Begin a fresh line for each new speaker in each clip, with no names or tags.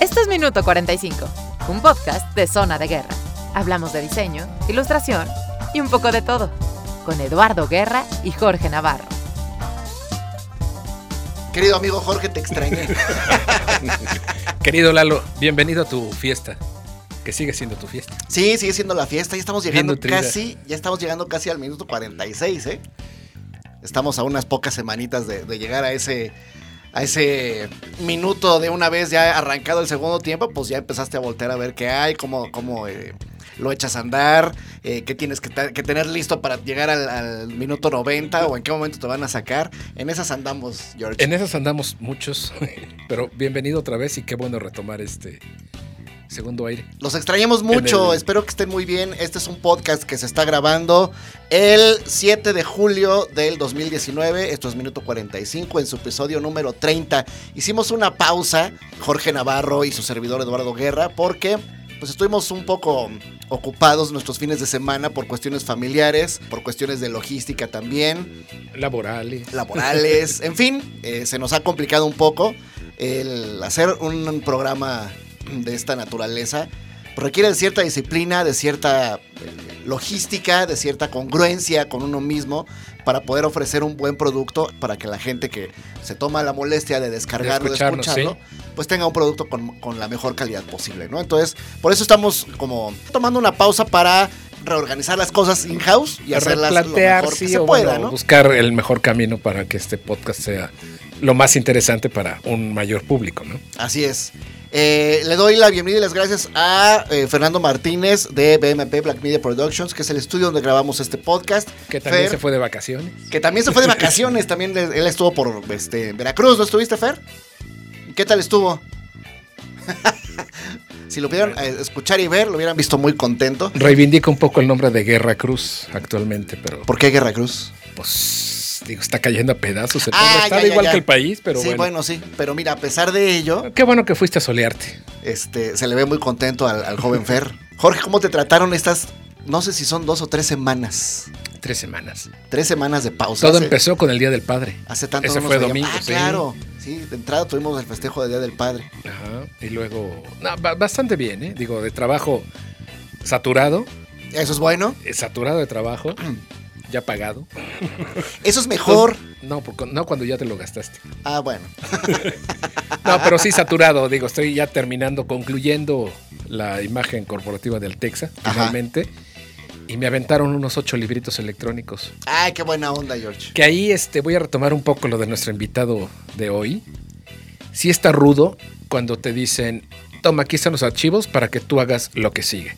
Esto es Minuto 45, un podcast de Zona de Guerra. Hablamos de diseño, ilustración y un poco de todo, con Eduardo Guerra y Jorge Navarro.
Querido amigo Jorge, te extrañé.
Querido Lalo, bienvenido a tu fiesta. Que sigue siendo tu fiesta.
Sí, sigue siendo la fiesta. Ya estamos llegando casi, ya estamos llegando casi al minuto 46, ¿eh? Estamos a unas pocas semanitas de, de llegar a ese, a ese minuto de una vez ya arrancado el segundo tiempo, pues ya empezaste a voltear a ver qué hay, cómo, cómo eh, lo echas a andar, eh, qué tienes que, tener listo para llegar al, al minuto 90 o en qué momento te van a sacar. En esas andamos, George.
En esas andamos muchos, pero bienvenido otra vez y qué bueno retomar este segundo aire.
Los extrañamos mucho,
el-
espero que estén muy bien. Este es un podcast que se está grabando el 7 de julio del 2019. Esto es minuto 45 en su episodio número 30. Hicimos una pausa, Jorge Navarro y su servidor Eduardo Guerra, porque pues estuvimos un poco ocupados nuestros fines de semana por cuestiones familiares, por cuestiones de logística también
Laborales.
laborales, en fin, eh, se nos ha complicado un poco el hacer un programa de esta naturaleza. Requiere de cierta disciplina, de cierta logística, de cierta congruencia con uno mismo para poder ofrecer un buen producto para que la gente que se toma la molestia de descargarlo, de escucharlo, pues tenga un producto con, con la mejor calidad posible, ¿no? Entonces, por eso estamos como tomando una pausa para reorganizar las cosas in-house y hacerlas lo mejor que
sí,
se
o
pueda,
bueno,
¿no?
buscar el mejor camino para que este podcast sea lo más interesante para un mayor público, ¿no?
Así es. Eh, le doy la bienvenida y las gracias a eh, Fernando Martínez de BMP Black Media Productions, que es el estudio donde grabamos este podcast.
Que también
Fer,
se fue de vacaciones.
que también se fue de vacaciones, también él estuvo por este, Veracruz, ¿no estuviste, Fer? ¿Qué tal estuvo? si lo pudieran eh, escuchar y ver, lo hubieran visto muy contento.
Reivindica un poco el nombre de Guerra Cruz actualmente, pero
¿Por qué Guerra Cruz?
pues digo, está cayendo a pedazos. El
Ah, ya, ya,
igual
ya.
que el país, pero
sí,
bueno.
bueno, sí. Pero mira, a pesar de ello,
Qué bueno que fuiste a solearte.
este, se le ve muy contento al, al joven Fer. Jorge, ¿cómo te trataron estas, no sé si son dos o tres semanas?
Tres semanas.
Tres semanas de pausa.
Todo
Hace-
empezó con el Día del Padre.
Hace tanto
Ese fue domingo,
Ah,
sí.
claro. Sí, de entrada tuvimos el festejo del Día del Padre.
Ajá. Y luego, no, bastante bien, ¿eh? Digo, de trabajo saturado,
Eso es bueno.
eh, saturado de trabajo, ya pagado.
Eso es mejor.
No, porque- no cuando ya te lo gastaste.
Ah, bueno.
No, pero sí saturado, digo, estoy ya terminando, concluyendo la imagen corporativa del Texa,
Ajá.
finalmente. Y me aventaron unos ocho libritos electrónicos.
Ay, qué buena onda, George.
Que ahí este, voy a retomar un poco lo de nuestro invitado de hoy. Sí está rudo cuando te dicen, toma, aquí están los archivos para que tú hagas lo que sigue.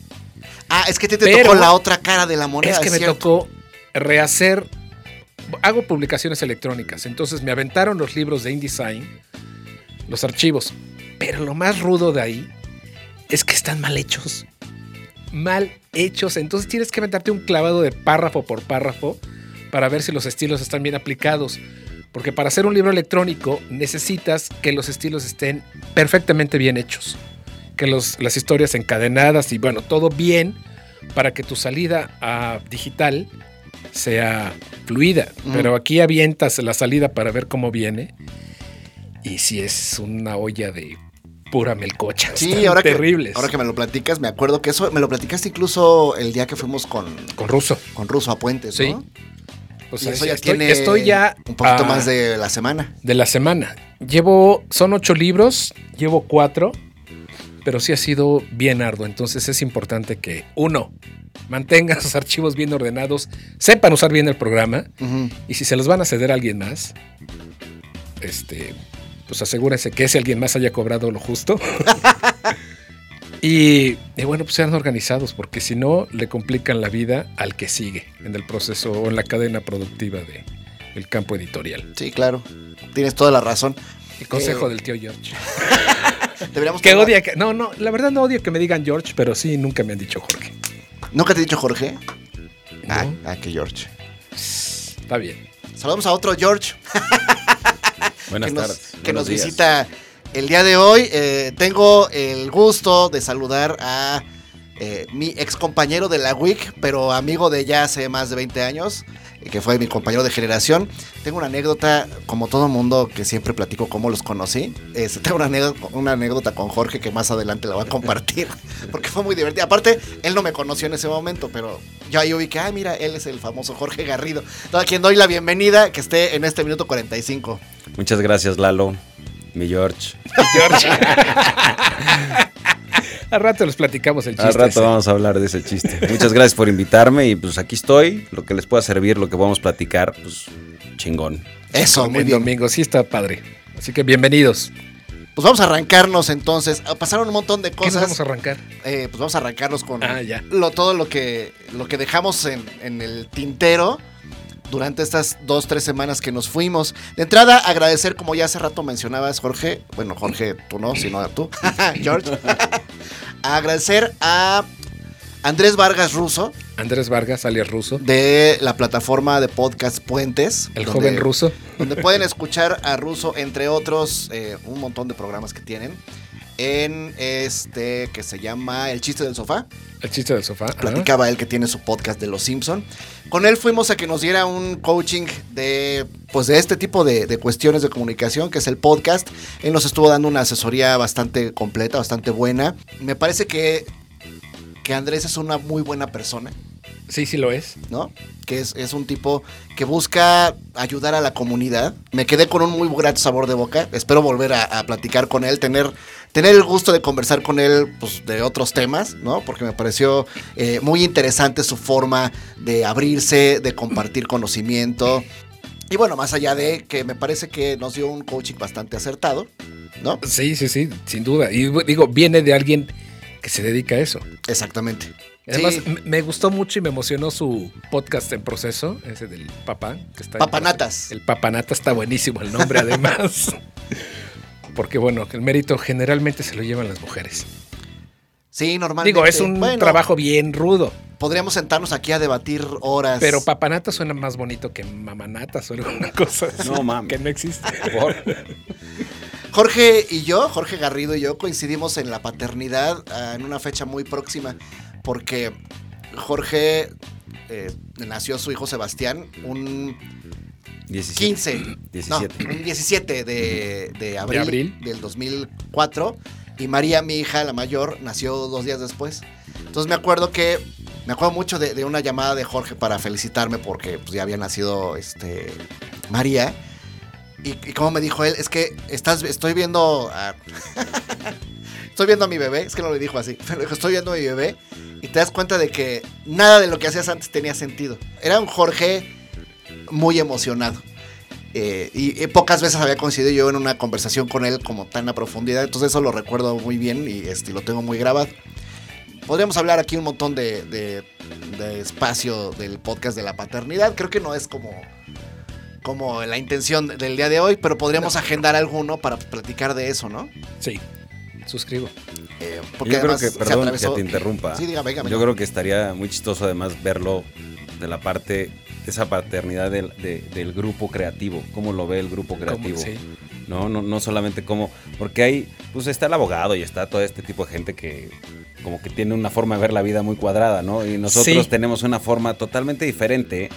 Ah, es que te, te tocó la otra cara de la moneda.
es que me
cierto.
tocó rehacer, hago publicaciones electrónicas, entonces me aventaron los libros de InDesign, los archivos, pero lo más rudo de ahí es que están mal hechos. Mal hechos, entonces tienes que aventarte un clavado de párrafo por párrafo para ver si los estilos están bien aplicados. Porque para hacer un libro electrónico necesitas que los estilos estén perfectamente bien hechos. Que los- las historias encadenadas y bueno, todo bien para que tu salida a digital sea fluida.
Mm.
Pero aquí avientas la salida para ver cómo viene. Y si es una olla de pura melcocha.
Sí, ahora que, ahora que me lo platicas, me acuerdo que eso me lo platicaste incluso el día que fuimos con,
Con ruso.
con Ruso a Puentes,
Sí.
¿no?
Pues
y eso ya
estoy,
tiene
estoy ya
un poquito
a-
más de la semana.
de la semana. Llevo, son ocho libros, llevo cuatro, pero sí ha sido bien arduo. Entonces es importante que, uno, mantengan sus archivos bien ordenados, sepan usar bien el programa, y si se los van a ceder a alguien más, este, pues asegúrense que ese alguien más haya cobrado lo justo. y, y bueno, pues sean organizados, porque si no, le complican la vida al que sigue en el proceso o en la cadena productiva de, del campo editorial.
Sí, claro. Tienes toda la razón.
El consejo
Eh,
del tío George.
Deberíamos
Que odia que. No, no, la verdad no odio que me digan George, pero sí nunca me han dicho Jorge.
¿Nunca te he dicho Jorge?
¿no?
Ah, ah, que George.
Está bien.
Saludamos a otro George
Buenas
que nos,
tardes.
que nos
días.
visita el día de hoy. Eh, tengo el gusto de saludar a eh, mi ex compañero de la WIC, pero amigo de ya hace más de 20 años, que fue mi compañero de generación. Tengo una anécdota, como todo mundo que siempre platico cómo los conocí. Este, tengo una anécdota, una anécdota con Jorge que más adelante la voy a compartir, porque fue muy divertida. Aparte, él no me conoció en ese momento, pero yo ahí vi que, ah, mira, él es el famoso Jorge Garrido. a quien doy la bienvenida, que esté en este minuto 45.
Muchas gracias, Lalo, mi George.
George. Al rato les platicamos el chiste.
Al rato vamos a hablar de ese chiste. Muchas gracias por invitarme y pues aquí estoy. Lo que les pueda servir, lo que vamos a platicar, pues chingón.
Eso, muy bien.
domingo, sí está padre. Así que bienvenidos.
Pues vamos a arrancarnos entonces. Ah, pasaron un montón de cosas.
¿Qué vamos a arrancar?
Eh, pues vamos a arrancarnos con
ah, ya.
Lo, todo lo que, lo que dejamos en, en el tintero durante estas dos, tres semanas que nos fuimos. De entrada, agradecer, como ya hace rato mencionabas, Jorge, bueno, Jorge, tú no, sino tú, George, agradecer a Andrés Vargas Russo.
Andrés Vargas, alias Russo.
De la plataforma de podcast Puentes.
El joven ruso.
Donde pueden escuchar a Russo, entre otros, eh, un montón de programas que tienen en este que se llama El chiste del sofá.
El chiste del sofá.
Platicaba él que tiene su podcast de Los Simpson. Con él fuimos a que nos diera un coaching de pues de este tipo de, cuestiones de comunicación, que es el podcast. Él nos estuvo dando una asesoría bastante completa, bastante buena. Me parece que, que Andrés es una muy buena persona.
Sí, sí lo es.
¿No? Que es, es, un tipo que busca ayudar a la comunidad. Me quedé con un muy grato sabor de boca. Espero volver a, platicar con él, tener, tener el gusto de conversar con él pues, de otros temas, ¿no? Porque me pareció eh, muy interesante su forma de abrirse, de compartir conocimiento. Y bueno, más allá de que me parece que nos dio un coaching bastante acertado, ¿no?
Sí, sí, sí, sin duda. Y digo, viene de alguien que se dedica a eso.
Exactamente.
Además, me gustó mucho y me emocionó su podcast en proceso, ese del papá. Que está
Papanatas.
El Papanatas está buenísimo el nombre, además. Porque, bueno, el mérito generalmente se lo llevan las mujeres.
Sí, normalmente.
Digo, es un trabajo bien rudo.
Podríamos sentarnos aquí a debatir horas.
Pero papanatas suena más bonito que mamanatas o alguna cosa
No, mames.
Que no existe.
Jorge y yo, Jorge Garrido y yo coincidimos en la paternidad ah, en una fecha muy próxima porque Jorge eh, nació su hijo Sebastián un 15, 17, un 17 de, abril, del 2004 y María, mi hija, la mayor, nació dos días después. Entonces me acuerdo que me acuerdo mucho de, una llamada de Jorge para felicitarme porque pues, ya había nacido este, María. Y, como me dijo él, es que estás, estoy viendo a, estoy viendo a mi bebé, es que no le dijo así, pero estoy viendo a mi bebé y te das cuenta de que nada de lo que hacías antes tenía sentido. Era un Jorge muy emocionado. Eh, y, pocas veces había coincidido yo en una conversación con él como tan a profundidad, entonces eso lo recuerdo muy bien y este, lo tengo muy grabado. Podríamos hablar aquí un montón de, de, espacio del podcast de la paternidad, creo que no es como, como la intención del día de hoy, pero podríamos agendar alguno para platicar de eso, ¿no?
Sí, suscribo.
Eh, porque yo creo que, perdón que te interrumpa. Sí, dígame, Yo creo que estaría muy chistoso además verlo de la parte, esa paternidad del, del grupo creativo, cómo lo ve el grupo creativo. ¿no? ¿no? No solamente como, porque hay, pues está el abogado y está todo este tipo de gente que como que tiene una forma de ver la vida muy cuadrada, ¿no? Y nosotros tenemos una forma totalmente diferente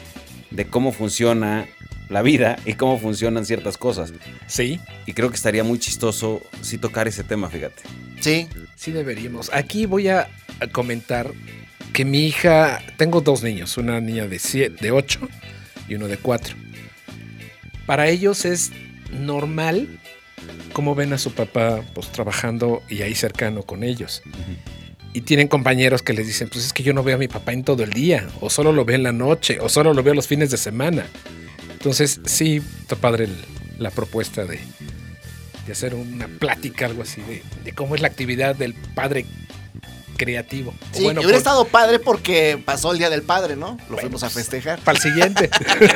de cómo funciona la vida y cómo funcionan ciertas cosas.
Sí.
Y creo que estaría muy chistoso si tocar ese tema, fíjate.
Sí.
Sí deberíamos. Aquí voy a comentar que mi hija, tengo dos niños, una niña de, siete, de 8 y uno de 4. Para ellos es normal cómo ven a su papá pues, trabajando y ahí cercano con ellos. Y tienen compañeros que les dicen, pues es que yo no veo a mi papá en todo el día, o solo lo veo en la noche, o solo lo veo los fines de semana. Entonces, sí, está padre la propuesta de, hacer una plática, algo así, de, cómo es la actividad del padre creativo.
Sí, bueno, hubiera estado padre porque pasó el Día del Padre, ¿no? Lo fuimos a pues, festejar.
Para el siguiente.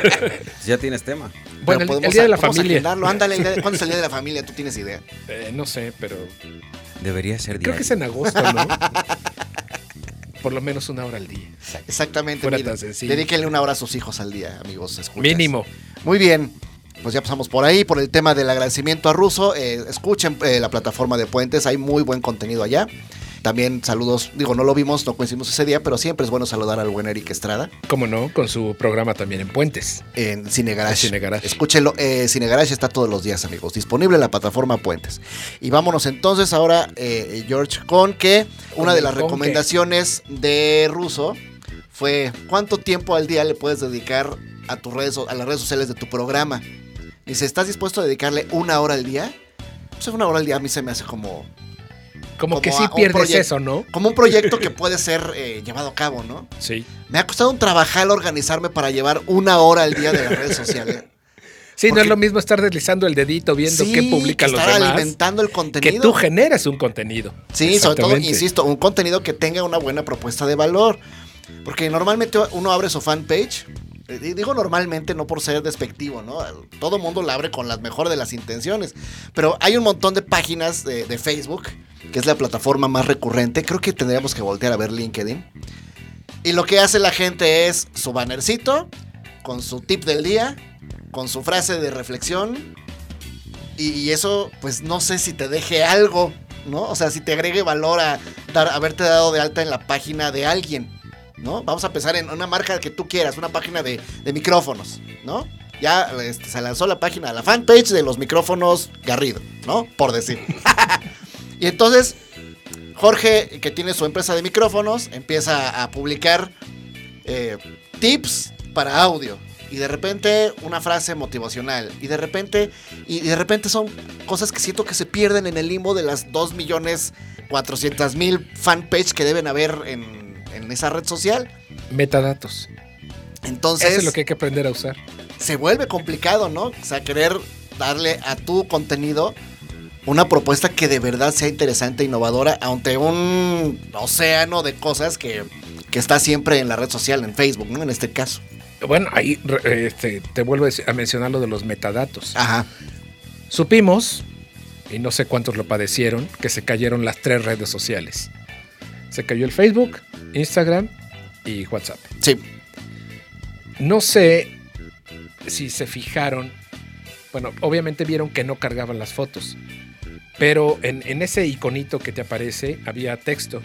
ya tienes tema.
Bueno, el, Día de la Familia.
Ándale, ¿cuándo es el Día de la Familia? ¿Tú tienes idea?
Eh, no sé, pero...
Debería ser
día. Creo que es en agosto, ¿no? por lo menos una hora al día.
Exactamente. Dedíquenle una hora a sus hijos al día, amigos.
Mínimo.
Muy bien. Pues ya pasamos por ahí, por el tema del agradecimiento a Russo. Eh, escuchen eh, la plataforma de Puentes, hay muy buen contenido allá. También saludos, digo, no lo vimos, no coincidimos ese día, pero siempre es bueno saludar al buen Eric Estrada.
Como no, con su programa también en Puentes.
En Cine Garage. Escúchenlo, eh, Cine Garage está todos los días, amigos, disponible en la plataforma Puentes. Y vámonos entonces ahora, eh, George, con que una de las recomendaciones de Russo fue cuánto tiempo al día le puedes dedicar a tus redes, a las redes sociales de tu programa. Dice, ¿estás dispuesto a dedicarle una hora al día? Pues una hora al día a mí se me hace como
como, que sí pierdes eso, ¿no?
Como un proyecto que puede ser eh, llevado a cabo, ¿no?
Sí.
Me ha costado un trabajar organizarme para llevar una hora al día de las redes sociales.
Sí, no es lo mismo estar deslizando el dedito viendo qué publican los demás.
alimentando el contenido.
Que tú generas un contenido.
Sí, sobre todo, insisto, un contenido que tenga una buena propuesta de valor. Porque normalmente uno abre su fanpage digo normalmente, no por ser despectivo, ¿no? Todo mundo la abre con las mejores de las intenciones. Pero hay un montón de páginas de, Facebook, que es la plataforma más recurrente. Creo que tendríamos que voltear a ver LinkedIn. Y lo que hace la gente es su bannercito, con su tip del día, con su frase de reflexión. Y, eso, pues no sé si te deje algo, ¿no? O sea, si te agregue valor a dar, haberte dado de alta en la página de alguien. ¿No? Vamos a pensar en una marca que tú quieras, una página de, micrófonos, ¿no? Ya este, se lanzó la página, la fanpage de los micrófonos Garrido, ¿no? Por decir. y entonces, Jorge, que tiene su empresa de micrófonos, empieza a publicar eh, tips para audio. Y de repente una frase motivacional. Y de repente, y de repente son cosas que siento que se pierden en el limbo de las 2 millones 400 mil fanpage que deben haber en en esa red social.
Metadatos.
Entonces.
Eso es lo que hay que aprender a usar.
Se vuelve complicado, ¿no? O sea, querer darle a tu contenido una propuesta que de verdad sea interesante e innovadora ante un océano de cosas que, que, está siempre en la red social, en Facebook, ¿no? En este caso.
Bueno, ahí este, te vuelvo a mencionar lo de los metadatos.
Ajá.
Supimos, y no sé cuántos lo padecieron, que se cayeron las tres redes sociales. Se cayó el Facebook, Instagram y WhatsApp.
Sí.
No sé si se fijaron. Bueno, obviamente vieron que no cargaban las fotos. Pero en, ese iconito que te aparece había texto.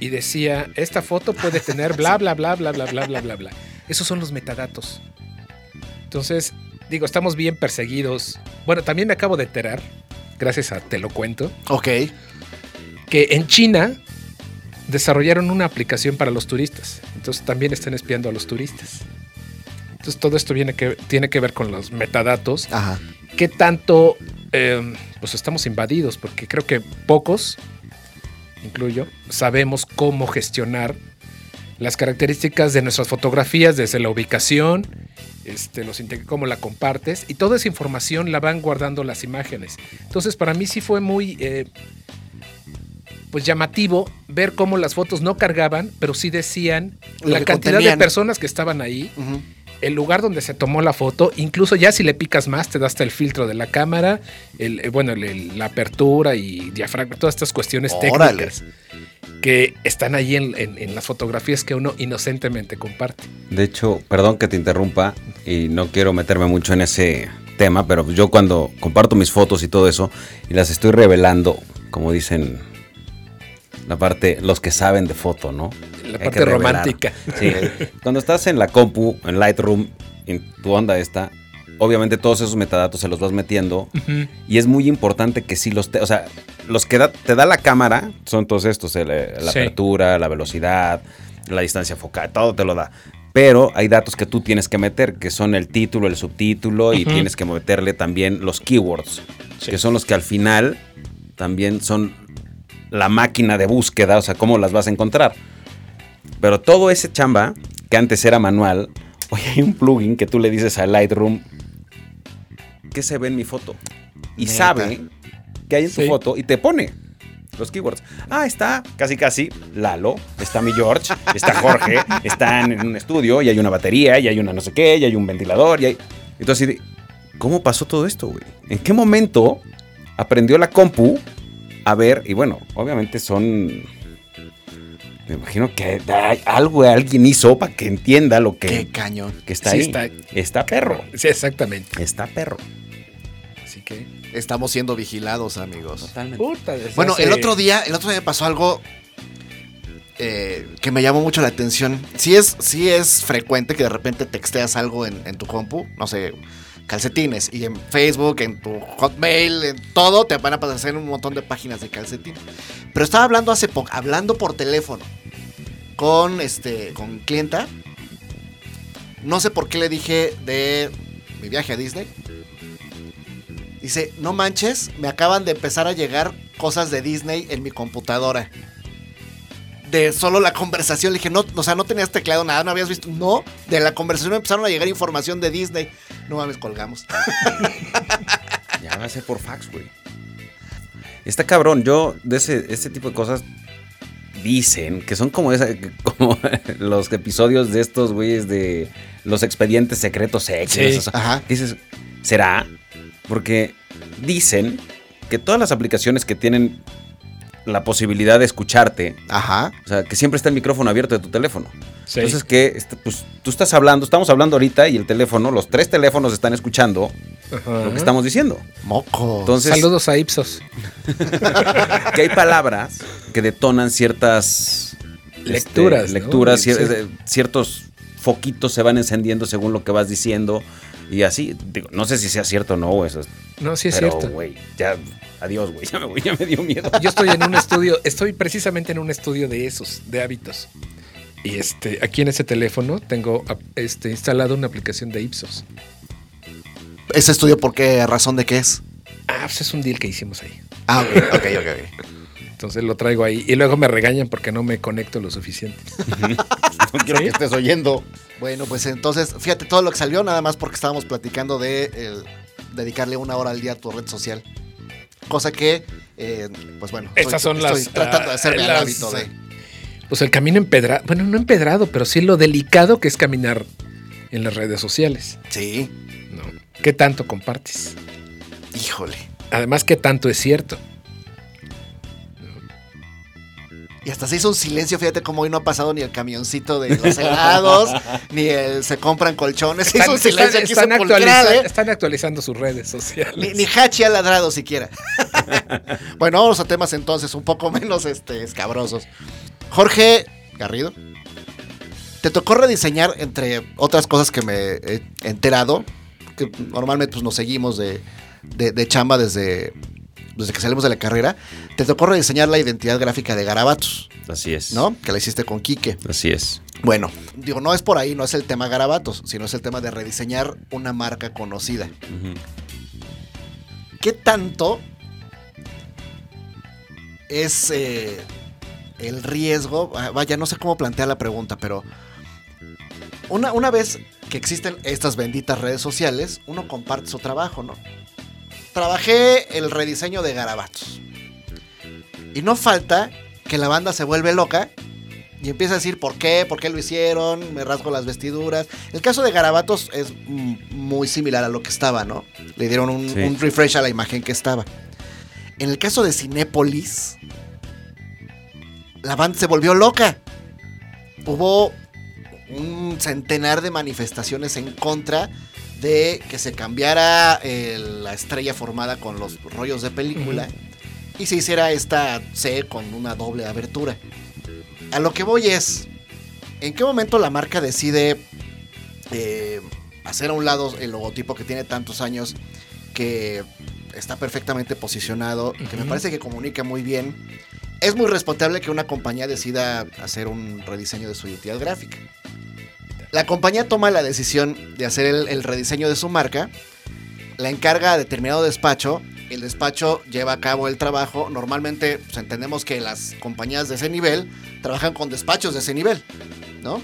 Y decía, esta foto puede tener bla, bla, bla, bla, bla, bla, bla, bla, bla. Esos son los metadatos. Entonces, digo, estamos bien perseguidos. Bueno, también me acabo de enterar, gracias a Te lo cuento.
Ok.
Que en China desarrollaron una aplicación para los turistas. Entonces también están espiando a los turistas. Entonces todo esto viene que, tiene que ver con los metadatos.
Ajá.
¿Qué tanto em, pues estamos invadidos? Porque creo que pocos, incluyo, sabemos cómo gestionar las características de nuestras fotografías desde la ubicación, este, los cómo la compartes y toda esa información la van guardando las imágenes. Entonces para mí sí fue muy eh, pues llamativo ver cómo las fotos no cargaban, pero sí decían la cantidad de personas que estaban ahí, el lugar donde se tomó la foto, incluso ya si le picas más te da hasta el filtro de la cámara, el, eh, bueno, la apertura y diafragma, todas estas cuestiones técnicas que están ahí en, en, las fotografías que uno inocentemente comparte.
De hecho, perdón que te interrumpa y no quiero meterme mucho en ese tema, pero yo cuando comparto mis fotos y todo eso y las estoy revelando, como dicen la parte, los que saben de foto, ¿no?
La parte romántica.
Sí. Cuando estás en la compu, en Lightroom, en tu onda esta, obviamente todos esos metadatos se los vas metiendo y es muy importante que sí los, te, o sea, los que te da la cámara son todos estos, la apertura, la velocidad, la distancia focal, todo te lo da. Pero hay datos que tú tienes que meter, que son el título, el subtítulo y tienes que meterle también los keywords, que son los que al final también son la máquina de búsqueda, o sea, cómo las vas a encontrar. Pero todo ese chamba, que antes era manual, hoy hay un plugin que tú le dices a Lightroom, ¿qué se ve en mi foto? Y sabe que hay en tu foto y te pone los keywords. Ah, está casi casi Lalo, está mi George, está Jorge, están en un estudio y hay una batería y hay una no sé qué, y hay un ventilador y hay... Entonces, ¿cómo pasó todo esto, güey? ¿En qué momento aprendió la compu a ver, y bueno, obviamente son. Me imagino que algo alguien hizo para que entienda lo que.
Qué cañón.
Que está ahí. Está, perro.
Sí, exactamente.
Está perro.
Estamos siendo vigilados, amigos. Totalmente. bueno, el otro día, el otro día pasó algo eh, que me llamó mucho la atención. Sí es, sí es frecuente que de repente texteas algo en, en tu compu, no sé, calcetines. Y en Facebook, en tu Hotmail, en todo, te van a aparecer un montón de páginas de calcetín. Pero estaba hablando hace poco, hablando por teléfono con este, con clienta. No sé por qué le dije de mi viaje a Disney. Dice, no manches, me acaban de empezar a llegar cosas de Disney en mi computadora. De solo la conversación, le dije, no, o sea, no tenías teclado nada, no habías visto. No, de la conversación me empezaron a llegar información de Disney. No mames, colgamos.
ya va a ser por fax, güey. Está cabrón, yo de ese, ese tipo de cosas dicen que son como, esa, como los episodios de estos güeyes de los expedientes secretos X. Ajá. Dices, ¿será? Porque dicen que todas las aplicaciones que tienen la posibilidad de escucharte,
Ajá.
o sea, que siempre está el micrófono abierto de tu teléfono. Entonces que este, pues, tú estás hablando, estamos hablando ahorita y el teléfono, los tres teléfonos están escuchando lo que estamos diciendo.
Moco.
Entonces, Saludos a Ipsos.
que hay palabras que detonan ciertas
este, lecturas.
lecturas, ciertos foquitos se van encendiendo según lo que vas diciendo. Y así, digo, no sé si sea cierto o no, eso.
No, sí es cierto.
güey, ya, adiós, güey, ya me voy, ya me dio miedo.
Yo estoy en un estudio, estoy precisamente en un estudio de esos, de hábitos. Y este, aquí en ese teléfono tengo este, instalado una aplicación de Ipsos.
¿Ese estudio por qué razón de qué es?
Ah, pues es un deal que hicimos ahí.
Ah, ok, ok, ok.
Entonces lo traigo ahí. Y luego me regañan porque no me conecto lo suficiente.
no quiero que estés oyendo. Bueno, pues entonces, fíjate todo lo que salió, nada más porque estábamos platicando de dedicarle una hora al día a tu red social. Cosa que, eh, pues bueno,
Estas son las,
estoy tratando de hacerme el hábito de.
Pues el camino empedrado, bueno, no empedrado, pero sí lo delicado que es caminar en las redes sociales.
Sí.
¿No? ¿Qué tanto compartes?
Híjole.
Además, ¿qué tanto es cierto?
Y hasta se hizo un silencio, fíjate cómo hoy no ha pasado ni el camioncito de los helados, ni el se compran colchones. Están, hizo un silencio
están, ¿eh? están, actualizando sus redes sociales.
Ni, Hachi ha ladrado siquiera. bueno, vamos a temas entonces un poco menos este, escabrosos. Jorge Garrido, te tocó rediseñar, entre otras cosas que me he enterado, que normalmente pues, nos seguimos de, de chamba desde desde que salimos de la carrera, te tocó rediseñar la identidad gráfica de Garabatos.
Así es.
¿No? Que la hiciste con Quique.
Así es.
Bueno, digo, no es por ahí, no es el tema Garabatos, sino es el tema de rediseñar una marca conocida. ¿Qué tanto es eh, el riesgo? Ah, vaya, no sé cómo plantea la pregunta, pero una, una vez que existen estas benditas redes sociales, uno comparte su trabajo, ¿no? Trabajé el rediseño de Garabatos. Y no falta que la banda se vuelve loca y empieza a decir por qué, por qué lo hicieron, me rasgo las vestiduras. El caso de Garabatos es muy similar a lo que estaba, ¿no? Le dieron un, refresh a la imagen que estaba. En el caso de Cinépolis, la banda se volvió loca. Hubo un centenar de manifestaciones en contra de que se cambiara la estrella formada con los rollos de película y se hiciera esta C con una doble abertura. A lo que voy es, ¿en qué momento la marca decide eh, hacer a un lado el logotipo que tiene tantos años, que está perfectamente posicionado, que me parece que comunica muy bien? Es muy responsable que una compañía decida hacer un rediseño de su identidad gráfica. La compañía toma la decisión de hacer el, rediseño de su marca, la encarga a determinado despacho, el despacho lleva a cabo el trabajo. Normalmente pues, entendemos que las compañías de ese nivel trabajan con despachos de ese nivel, ¿no?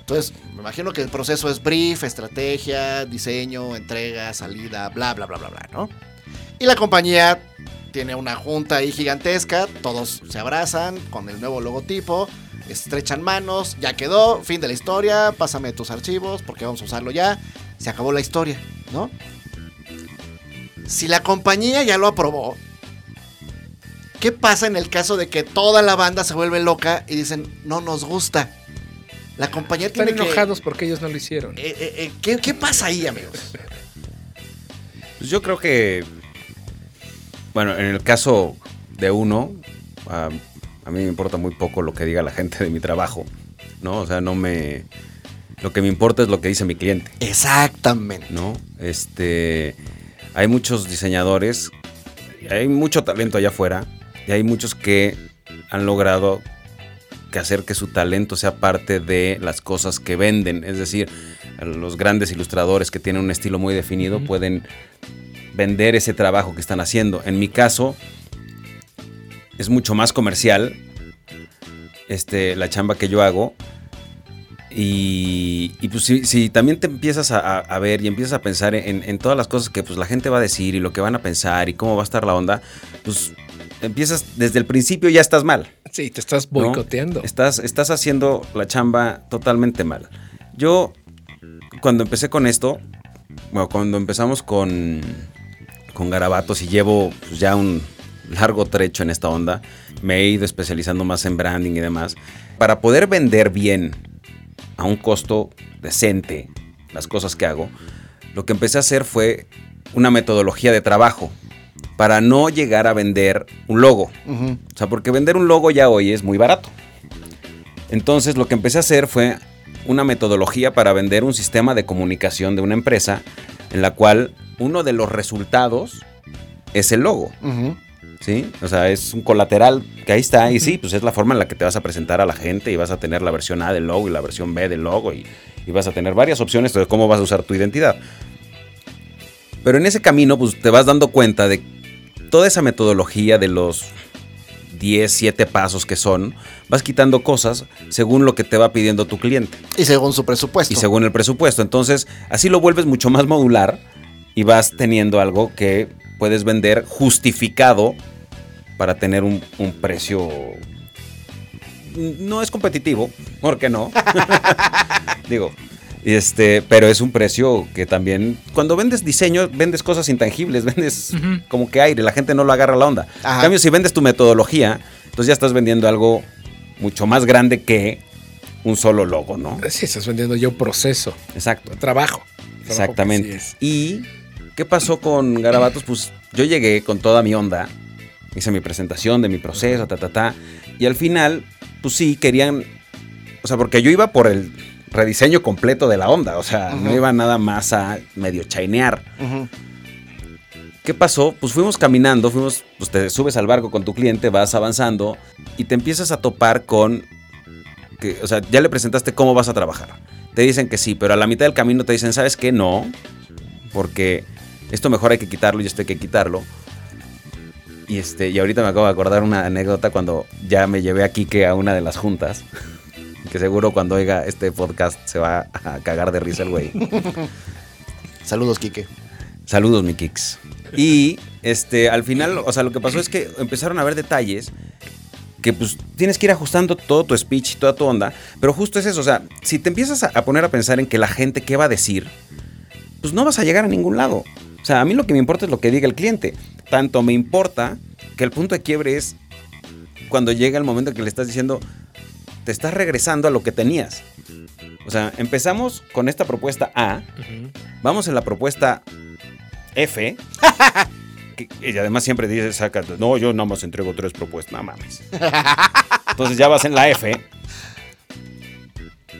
Entonces, me imagino que el proceso es brief, estrategia, diseño, entrega, salida, bla, bla, bla, bla, bla, ¿no? Y la compañía tiene una junta ahí gigantesca, todos se abrazan con el nuevo logotipo, estrechan manos, ya quedó, fin de la historia, pásame tus archivos porque vamos a usarlo ya, se acabó la historia, ¿no? Si la compañía ya lo aprobó, ¿qué pasa en el caso de que toda la banda se vuelve loca y dicen, no nos gusta? La compañía
Están tiene enojados porque ellos no lo hicieron.
Eh, eh, eh, ¿qué, ¿Qué pasa ahí, amigos?
Pues yo creo que Bueno, en el caso de uno, a mí me importa muy poco lo que diga la gente de mi trabajo, ¿no? O sea, no me... Lo que me importa es lo que dice mi cliente.
Exactamente.
¿No? Este... Hay muchos diseñadores, hay mucho talento allá afuera, y hay muchos que han logrado que hacer que su talento sea parte de las cosas que venden. Es decir, los grandes ilustradores que tienen un estilo muy definido pueden vender ese trabajo que están haciendo. En mi caso, es mucho más comercial este, la chamba que yo hago. Y, pues si, también te empiezas a, ver y empiezas a pensar en, todas las cosas que pues la gente va a decir y lo que van a pensar y cómo va a estar la onda, pues empiezas desde el principio ya estás mal.
Sí, te estás boicoteando.
Estás, estás haciendo la chamba totalmente mal. Yo, cuando empecé con esto, bueno, cuando empezamos con, con garabatos y llevo pues, ya un largo trecho en esta onda, me he ido especializando más en branding y demás, para poder vender bien a un costo decente las cosas que hago, lo que empecé a hacer fue una metodología de trabajo para no llegar a vender un logo. O sea, porque vender un logo ya hoy es muy barato. Entonces lo que empecé a hacer fue una metodología para vender un sistema de comunicación de una empresa en la cual uno de los resultados es el logo. ¿Sí? O sea, es un colateral que ahí está y sí, pues es la forma en la que te vas a presentar a la gente y vas a tener la versión A del logo y la versión B del logo y, y vas a tener varias opciones de cómo vas a usar tu identidad. Pero en ese camino, pues te vas dando cuenta de toda esa metodología de los 10, 7 pasos que son, vas quitando cosas según lo que te va pidiendo tu cliente.
Y según su presupuesto.
Y según el presupuesto. Entonces, así lo vuelves mucho más modular y vas teniendo algo que puedes vender justificado para tener un, un precio... No es competitivo, ¿por qué no? Digo, este, pero es un precio que también, cuando vendes diseño, vendes cosas intangibles, vendes como que aire, la gente no lo agarra la onda. En cambio, si vendes tu metodología, entonces ya estás vendiendo algo mucho más grande que un solo logo, ¿no?
Sí, estás vendiendo ya un proceso.
Exacto.
Trabajo.
Exactamente. y ¿qué pasó con Garabatos? Pues yo llegué con toda mi onda, hice mi presentación de mi proceso, ta, ta, ta, y al final, pues sí, querían, o sea, porque yo iba por el rediseño completo de la onda. O sea, no iba nada más a medio chainear. ¿Qué pasó? Pues fuimos caminando, fuimos, pues te subes al barco con tu cliente, vas avanzando y te empiezas a topar con que, o sea, ya le presentaste cómo vas a trabajar. Te dicen que sí, pero a la mitad del camino te dicen, ¿sabes qué? No, porque esto mejor hay que quitarlo y esto hay que quitarlo. Y este, y ahorita me acabo de acordar una anécdota cuando ya me llevé a Kike a una de las juntas que seguro cuando oiga este podcast se va a cagar de risa el güey.
Saludos, Quique.
Saludos, mi Kix. Y este, al final, o sea, lo que pasó es que empezaron a ver detalles que pues tienes que ir ajustando todo tu speech y toda tu onda, pero justo es eso, o sea, si te empiezas a poner a pensar en que la gente qué va a decir, pues no vas a llegar a ningún lado. O sea, a mí lo que me importa es lo que diga el cliente. Tanto me importa que el punto de quiebre es cuando llega el momento en que le estás diciendo, te estás regresando a lo que tenías. O sea, empezamos con esta propuesta A, vamos en la propuesta F, y además siempre dices, saca, no, yo nada más entrego tres propuestas, no mames. Entonces ya vas en la F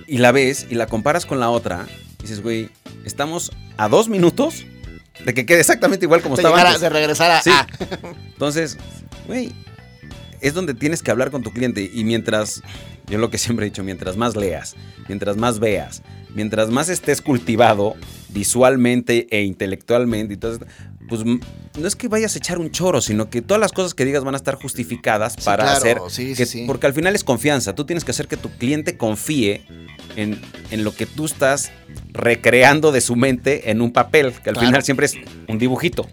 y la ves y la comparas con la otra, y dices, güey, estamos a dos minutos de que quede exactamente igual como estaba antes.
De regresar a A.
Entonces, güey, es donde tienes que hablar con tu cliente y mientras, yo lo que siempre he dicho, mientras más leas, mientras más veas, mientras más estés cultivado visualmente e intelectualmente y todo pues no es que vayas a echar un choro, sino que todas las cosas que digas van a estar justificadas para hacer. porque al final es confianza. Tú tienes que hacer que tu cliente confíe en, lo que tú estás recreando de su mente en un papel, que al final siempre es un dibujito,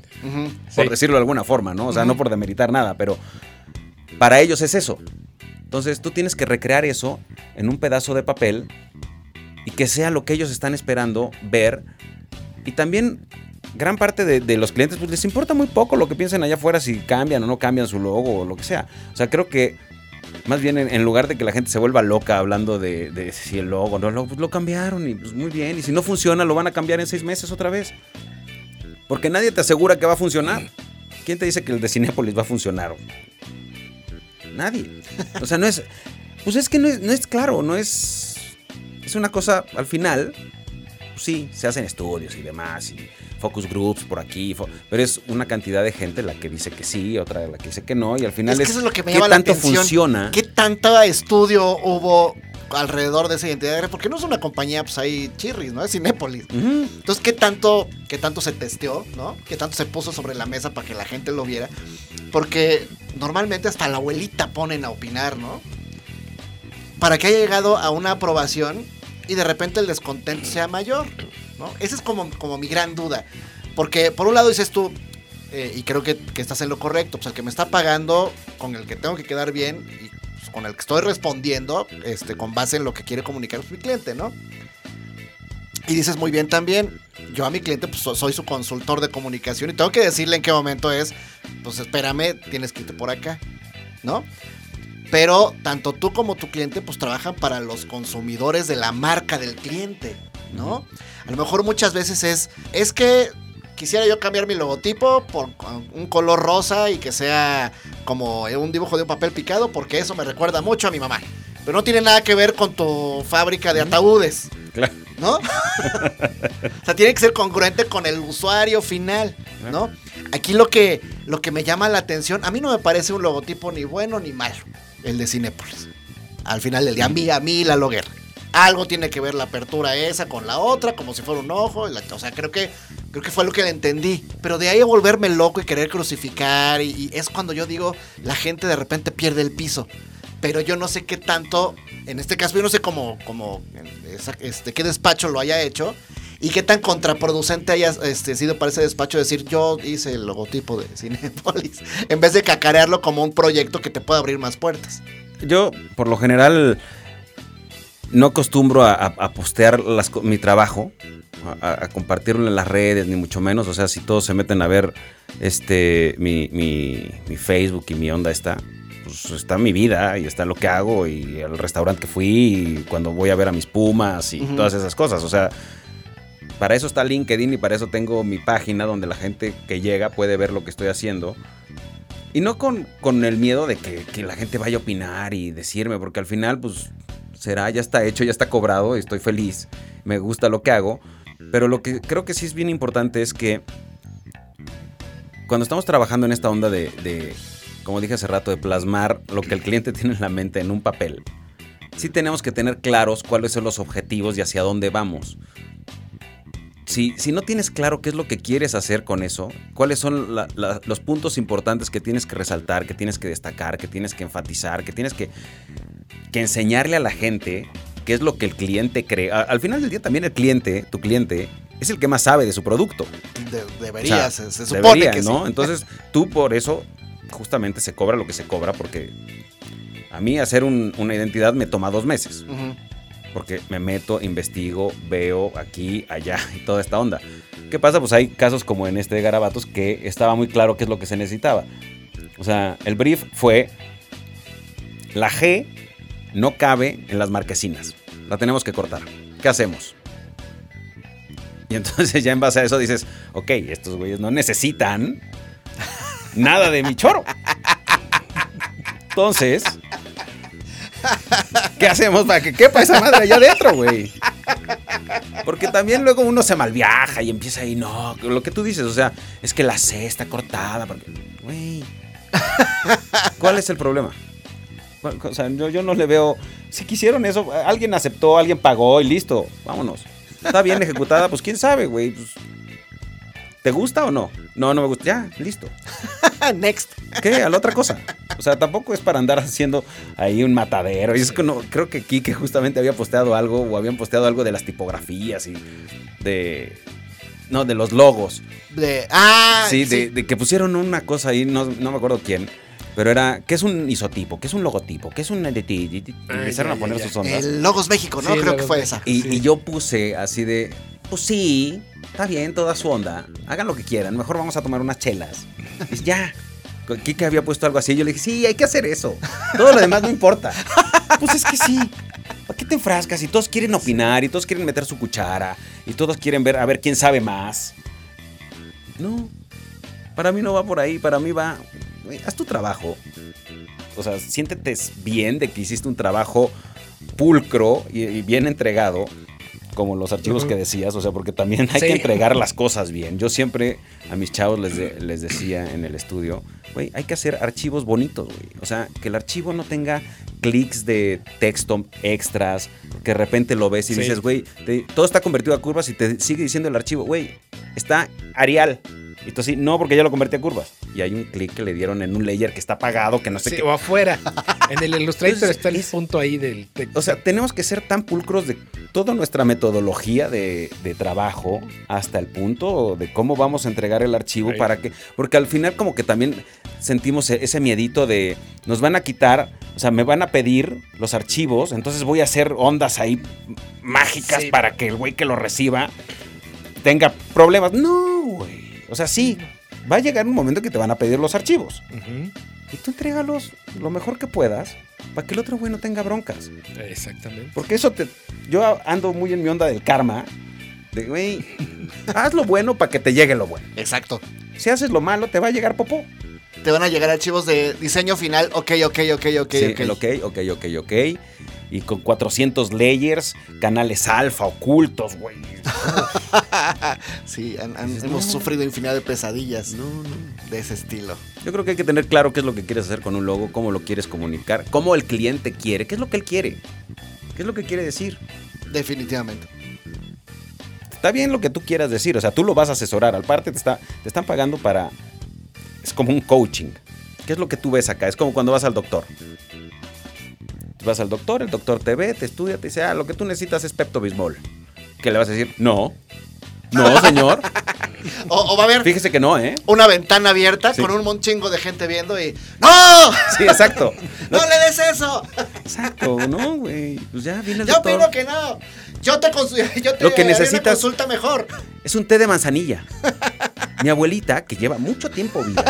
por decirlo de alguna forma, ¿no? O sea, no por demeritar nada, pero para ellos es eso. Entonces tú tienes que recrear eso en un pedazo de papel y que sea lo que ellos están esperando ver. Y también gran parte de, los clientes pues, les importa muy poco lo que piensen allá afuera si cambian o no cambian su logo o lo que sea. O sea, creo que más bien en, lugar de que la gente se vuelva loca hablando de, si el logo no, lo, pues lo cambiaron y pues muy bien. Y si no funciona, lo van a cambiar en seis meses otra vez. Porque nadie te asegura que va a funcionar. ¿Quién te dice que el de Cinépolis va a funcionar? Nadie. O sea, no es. Pues es que no es, no es claro, no es. Es una cosa, al final, pues sí, se hacen estudios y demás, y focus groups por aquí, pero es una cantidad de gente la que dice que sí, otra la que dice que no, y al final
es, que eso es lo que me llama la tanto funciona. ¿Qué tanto estudio hubo alrededor de esa identidad porque no es una compañía, pues ahí chirris, ¿no? Es Cinépolis. Entonces, ¿qué tanto, ¿qué tanto se testeó, ¿no? ¿Qué tanto se puso sobre la mesa para que la gente lo viera? Porque normalmente hasta la abuelita ponen a opinar, ¿no? Para que haya llegado a una aprobación y de repente el descontento sea mayor, ¿no? Esa es como, como mi gran duda. Porque por un lado dices tú, eh, y creo que, que, estás en lo correcto, pues el que me está pagando, con el que tengo que quedar bien, y con el que estoy respondiendo este, con base en lo que quiere comunicar mi cliente, ¿no? Y dices muy bien también, yo a mi cliente pues soy su consultor de comunicación y tengo que decirle en qué momento es, pues espérame, tienes que irte por acá, ¿no? Pero tanto tú como tu cliente pues trabajan para los consumidores de la marca del cliente, ¿no? A lo mejor muchas veces es, es que quisiera yo cambiar mi logotipo por un color rosa y que sea como un dibujo de un papel picado, porque eso me recuerda mucho a mi mamá. Pero no tiene nada que ver con tu fábrica de ataúdes. Claro. ¿No? o sea, tiene que ser congruente con el usuario final, ¿no? Aquí lo que, lo que me llama la atención, a mí no me parece un logotipo ni bueno ni malo, el de Cinepolis. Al final del día, a mí, a mí la loguera. Algo tiene que ver la apertura esa con la otra, como si fuera un ojo. o sea, creo que, creo que fue lo que le entendí. Pero de ahí a volverme loco y querer crucificar, y, es cuando yo digo, la gente de repente pierde el piso. Pero yo no sé qué tanto, en este caso yo no sé cómo, cómo este, qué despacho lo haya hecho. Y qué tan contraproducente haya este, sido para ese despacho decir yo hice el logotipo de Cinepolis, en vez de cacarearlo como un proyecto que te pueda abrir más puertas.
Yo, por lo general, no acostumbro a, postear mi trabajo, a, compartirlo en las redes, ni mucho menos. O sea, si todos se meten a ver este mi, Facebook y mi onda está, pues está mi vida y está lo que hago y el restaurante que fui y cuando voy a ver a mis pumas y todas esas cosas. O sea, para eso está LinkedIn y para eso tengo mi página donde la gente que llega puede ver lo que estoy haciendo. Y no con, con el miedo de que, que, la gente vaya a opinar y decirme, porque al final, pues, será, ya está hecho, ya está cobrado, estoy feliz, me gusta lo que hago. Pero lo que creo que sí es bien importante es que cuando estamos trabajando en esta onda de, como dije hace rato, de plasmar lo que el cliente tiene en la mente en un papel, sí tenemos que tener claros cuáles son los objetivos y hacia dónde vamos. Si, si, no tienes claro qué es lo que quieres hacer con eso, cuáles son los puntos importantes que tienes que resaltar, que tienes que destacar, que tienes que enfatizar, que tienes que que enseñarle a la gente qué es lo que el cliente cree. al final del día también el cliente, tu cliente, es el que más sabe de su producto.
debería, se, supone que ¿no?
Entonces tú por eso justamente se cobra lo que se cobra porque a mí hacer una identidad me toma dos meses. Porque me meto, investigo, veo aquí, allá y toda esta onda. ¿Qué pasa? Pues hay casos como en este de Garabatos que estaba muy claro qué es lo que se necesitaba. O sea, el brief fue la G no cabe en las marquesinas. La tenemos que cortar. ¿Qué hacemos? Y entonces ya en base a eso dices, ok, estos güeyes no necesitan nada de mi choro. Entonces, ¿qué hacemos para que quepa esa madre allá adentro, güey? Porque también luego uno se malviaja y empieza ahí, no, lo que tú dices, o sea, es que la C está cortada, güey. ¿Cuál es el problema? O sea, yo, no le veo. Si quisieron eso, alguien aceptó, alguien pagó y listo, vámonos. Está bien ejecutada, pues quién sabe, güey. Pues, ¿Te gusta o no? No, no me gusta. Ya, listo.
Next.
¿Qué? A la otra cosa. O sea, tampoco es para andar haciendo ahí un matadero. Y es que no, creo que Kike justamente había posteado algo o habían posteado algo de las tipografías y de. No, de los logos.
De. Ah,
sí, De, que pusieron una cosa ahí, no, no me acuerdo quién pero era, ¿qué es un isotipo? ¿Qué es un logotipo? ¿Qué es un y Empezaron a poner sus ondas.
El Logos México, ¿no? Creo que fue esa.
Y, yo puse así de, pues sí, está bien, toda su onda. Hagan lo que quieran. Mejor vamos a tomar unas chelas. Y ya. Kike había puesto algo así. Yo le dije, sí, hay que hacer eso. Todo lo demás no importa. Pues es que sí. ¿Para qué te enfrascas? Y todos quieren opinar, y todos quieren meter su cuchara, y todos quieren ver a ver quién sabe más. No, Para mí no va por ahí, para mí va, haz tu trabajo. O sea, siéntete bien de que hiciste un trabajo pulcro y bien entregado como los archivos que decías, o sea, porque también hay que entregar las cosas bien. Yo siempre a mis chavos les, les decía en el estudio, güey, hay que hacer archivos bonitos, güey. O sea, que el archivo no tenga clics de texto extras, que de repente lo ves y dices, güey, todo está convertido a curvas y te sigue diciendo el archivo, güey, está Arial. Y entonces, no, porque ya lo convertí a curvas. Y hay un clic que le dieron en un layer que está apagado, que no sé qué.
O afuera. en el Illustrator está el punto ahí del.
O sea, tenemos que ser tan pulcros de toda nuestra metodología de, trabajo hasta el punto de cómo vamos a entregar el archivo para que. Porque al final, como que también sentimos e-, ese miedito de nos van a quitar, o sea, me van a pedir los archivos, entonces voy a hacer ondas ahí mágicas para que el güey que lo reciba tenga problemas. No, güey. O sea, sí, va a llegar un momento que te van a pedir los archivos. Y tú entrégalos lo mejor que puedas para que el otro güey no tenga broncas.
Exactamente.
Porque eso te. Yo ando muy en mi onda del karma. De, güey, haz lo bueno para que te llegue lo bueno.
Exacto.
Si haces lo malo, te va a llegar popó.
Te van a llegar archivos de diseño final. Ok, ok, ok, ok,
sí, ok. ok, ok, ok, ok y con 400 layers, canales alfa ocultos, güey.
sí, hemos sufrido infinidad de pesadillas de ese estilo.
Yo creo que hay que tener claro qué es lo que quieres hacer con un logo, cómo lo quieres comunicar, cómo el cliente quiere, qué es lo que él quiere, qué es lo que quiere decir.
Definitivamente.
Está bien lo que tú quieras decir, o sea, tú lo vas a asesorar, al parte te, está, te están pagando para... Es como un coaching. ¿Qué es lo que tú ves acá? Es como cuando vas al doctor vas al doctor, el doctor te ve, te estudia, te dice, ah, lo que tú necesitas es Pepto Bismol. ¿Qué le vas a decir? No. No, señor.
o, va a haber.
Fíjese que no, ¿eh?
Una ventana abierta con un monchingo de gente viendo y. ¡No!
Sí, exacto.
¡No, le des eso!
Exacto, no, güey. Pues ya viene el
Yo opino que no. Yo te, yo te
Lo que necesitas
consulta mejor.
Es un té de manzanilla. Mi abuelita, que lleva mucho tiempo viva,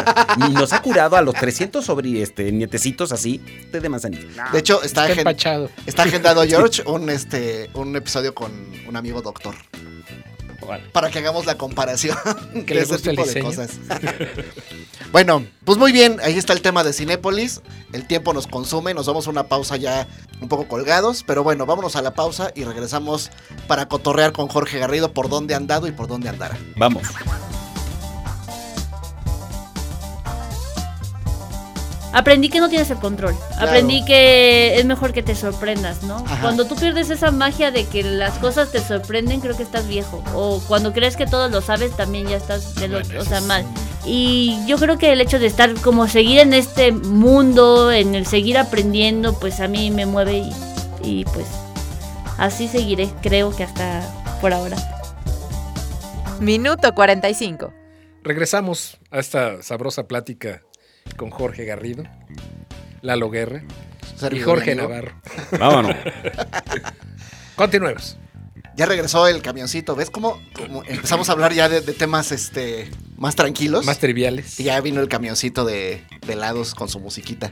nos ha curado a los 300 sobre este, nietecitos así, té de manzanilla.
de hecho, está, está agendado George un, este, un episodio con un amigo doctor. Para que hagamos la comparación
que de ese tipo de cosas.
bueno, pues muy bien, ahí está el tema de Cinépolis. El tiempo nos consume, nos vamos a una pausa ya un poco colgados, pero bueno, vámonos a la pausa y regresamos para cotorrear con Jorge Garrido por dónde ha andado y por dónde andará.
Vamos.
Aprendí que no tienes el control. Aprendí que es mejor que te sorprendas, ¿no? Cuando tú pierdes esa magia de que las cosas te sorprenden, creo que estás viejo. O cuando crees que todo lo sabes, también ya estás o sea, mal. Y yo creo que el hecho de estar como seguir en este mundo, en el seguir aprendiendo, pues a mí me mueve y, y pues así seguiré, creo que hasta por ahora.
Minuto 45.
Regresamos a esta sabrosa plática con Jorge Garrido, Lalo Guerra y Jorge Navarro.
Vámonos.
Continuemos.
Ya regresó el camioncito. ¿Ves cómo, empezamos a hablar ya de, temas este, más tranquilos?
Más triviales.
Y ya vino el camioncito de, de helados con su musiquita.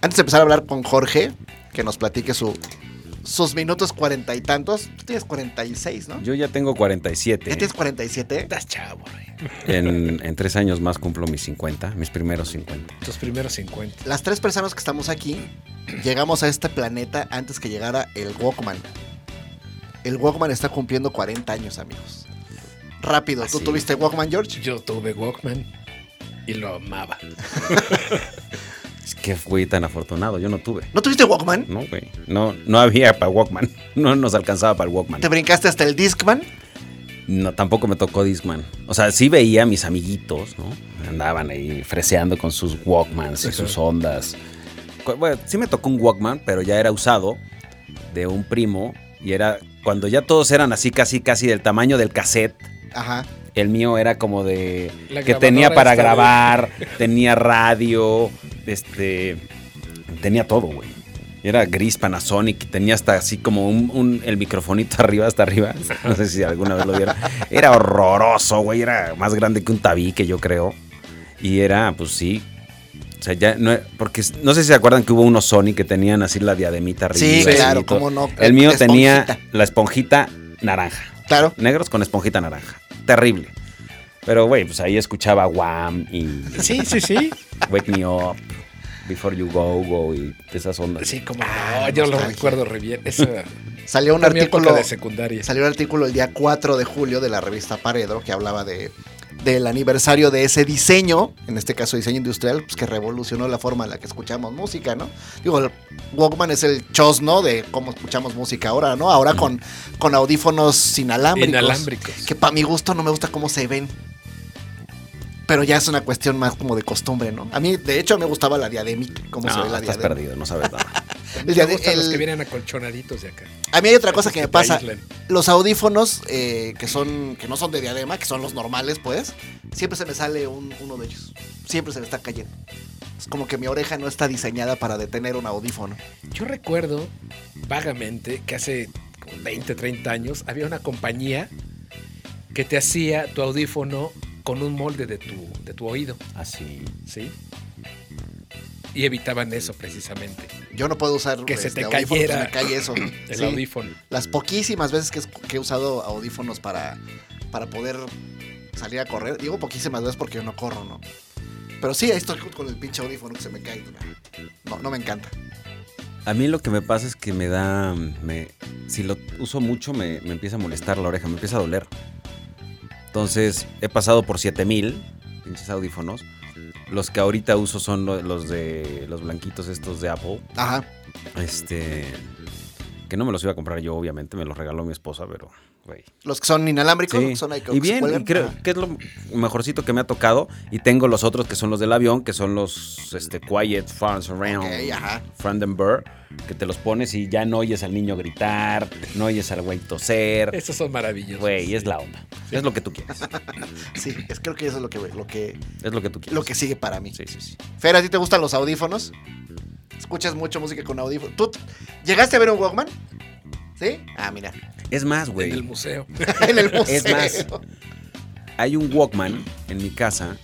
Antes de empezar a hablar con Jorge, que nos platique su, sus minutos cuarenta y tantos. Tú tienes cuarenta y seis, ¿no?
Yo ya tengo cuarenta y siete.
¿Ya tienes cuarenta y siete?
Estás chavo,
en, en, tres años más cumplo mis cincuenta, mis primeros cincuenta.
Tus primeros cincuenta.
Las tres personas que estamos aquí llegamos a este planeta antes que llegara el Walkman. El Walkman está cumpliendo 40 años, amigos. Rápido, ¿tú tuviste Walkman, George?
Yo tuve Walkman y lo amaba.
Es que fui tan afortunado, yo no tuve.
¿No tuviste Walkman?
No, güey. No, no había para Walkman. No nos alcanzaba para el Walkman.
¿Te brincaste hasta el Discman?
No, tampoco me tocó Discman. O sea, sí veía a mis amiguitos, ¿no? Andaban ahí freseando con sus Walkmans y sus ondas. Bueno, sí me tocó un Walkman, pero ya era usado de un primo. Y era cuando ya todos eran así, casi, casi del tamaño del cassette.
Ajá.
El mío era como de que tenía para grabar, tenía radio, este, tenía todo, güey. Era gris Panasonic, tenía hasta así como un, el microfonito arriba, hasta arriba. No sé si alguna vez lo vieron. Era horroroso, güey. Era más grande que un tabique, yo creo. Y era, pues sí. O sea, ya no, porque no sé si se acuerdan que hubo unos Sony que tenían así la diademita arriba.
Sí, claro, cómo no.
El mío tenía la esponjita naranja.
Claro.
Negros con esponjita naranja. Terrible. Pero, güey, pues ahí escuchaba Wham y.
Sí, sí, sí.
Wake Me Up. Before You Go, Go y esas ondas.
Sí, como ah, yo lo recuerdo re bien.
salió un artículo
de secundaria.
Salió un artículo el día 4 de julio de la revista Paredro que hablaba de del aniversario de ese diseño, en este caso diseño industrial, pues que revolucionó la forma en la que escuchamos música, ¿no? Digo, el Walkman es el chosno de cómo escuchamos música ahora, ¿no? Ahora con, con audífonos inalámbricos. Inalámbricos. Que para mi gusto no me gusta cómo se ven. Pero ya es una cuestión más como de costumbre, ¿no? A mí, de hecho, me gustaba la diadémica, cómo se ve la
estás perdido, no sabes nada.
me gustan los que vienen acolchonaditos de acá.
A mí hay otra cosa que me pasa. Los audífonos eh, que son que no son de diadema, que son los normales, pues, siempre se me sale uno de ellos. Siempre se me está cayendo. Es como que mi oreja no está diseñada para detener un audífono.
Yo recuerdo vagamente que hace 20, 30 años había una compañía que te hacía tu audífono con un molde de tu, de tu oído.
Así.
¿Sí? Y evitaban eso precisamente.
Yo no puedo usar
que se este, te cayera
me cae eso.
el audífono.
Las poquísimas veces que, he usado audífonos para, para poder salir a correr, digo poquísimas veces porque yo no corro, ¿no? Pero sí, ahí estoy con el pinche audífono que se me cae. No, no me encanta.
A mí lo que me pasa es que me da. Me, si lo uso mucho, me, me empieza a molestar la oreja, me empieza a doler. Entonces, he pasado por 7000 pinches audífonos. Los que ahorita uso son los de los blanquitos estos de Apple.
Ajá.
Este que no me los iba a comprar yo, obviamente, me los regaló mi esposa, pero
los que son inalámbricos, son
Y bien, creo que es lo mejorcito que me ha tocado. Y tengo los otros que son los del avión, que son los este, Quiet Fun Surround Burr, que te los pones y ya no oyes al niño gritar, no oyes al güey toser.
Esos son maravillosos.
Güey, es la onda. Es lo que tú quieres.
sí, es, creo que eso es lo que, lo que...
Es lo que tú quieres.
Lo que sigue para mí.
Sí, sí, sí.
Fer, ¿a ti te gustan los audífonos? ¿Escuchas mucho música con audífonos? ¿Tú llegaste a ver un Walkman? ¿Sí? Ah, mira.
Es más, güey.
En el museo.
en el museo.
Es más. Hay un Walkman en mi casa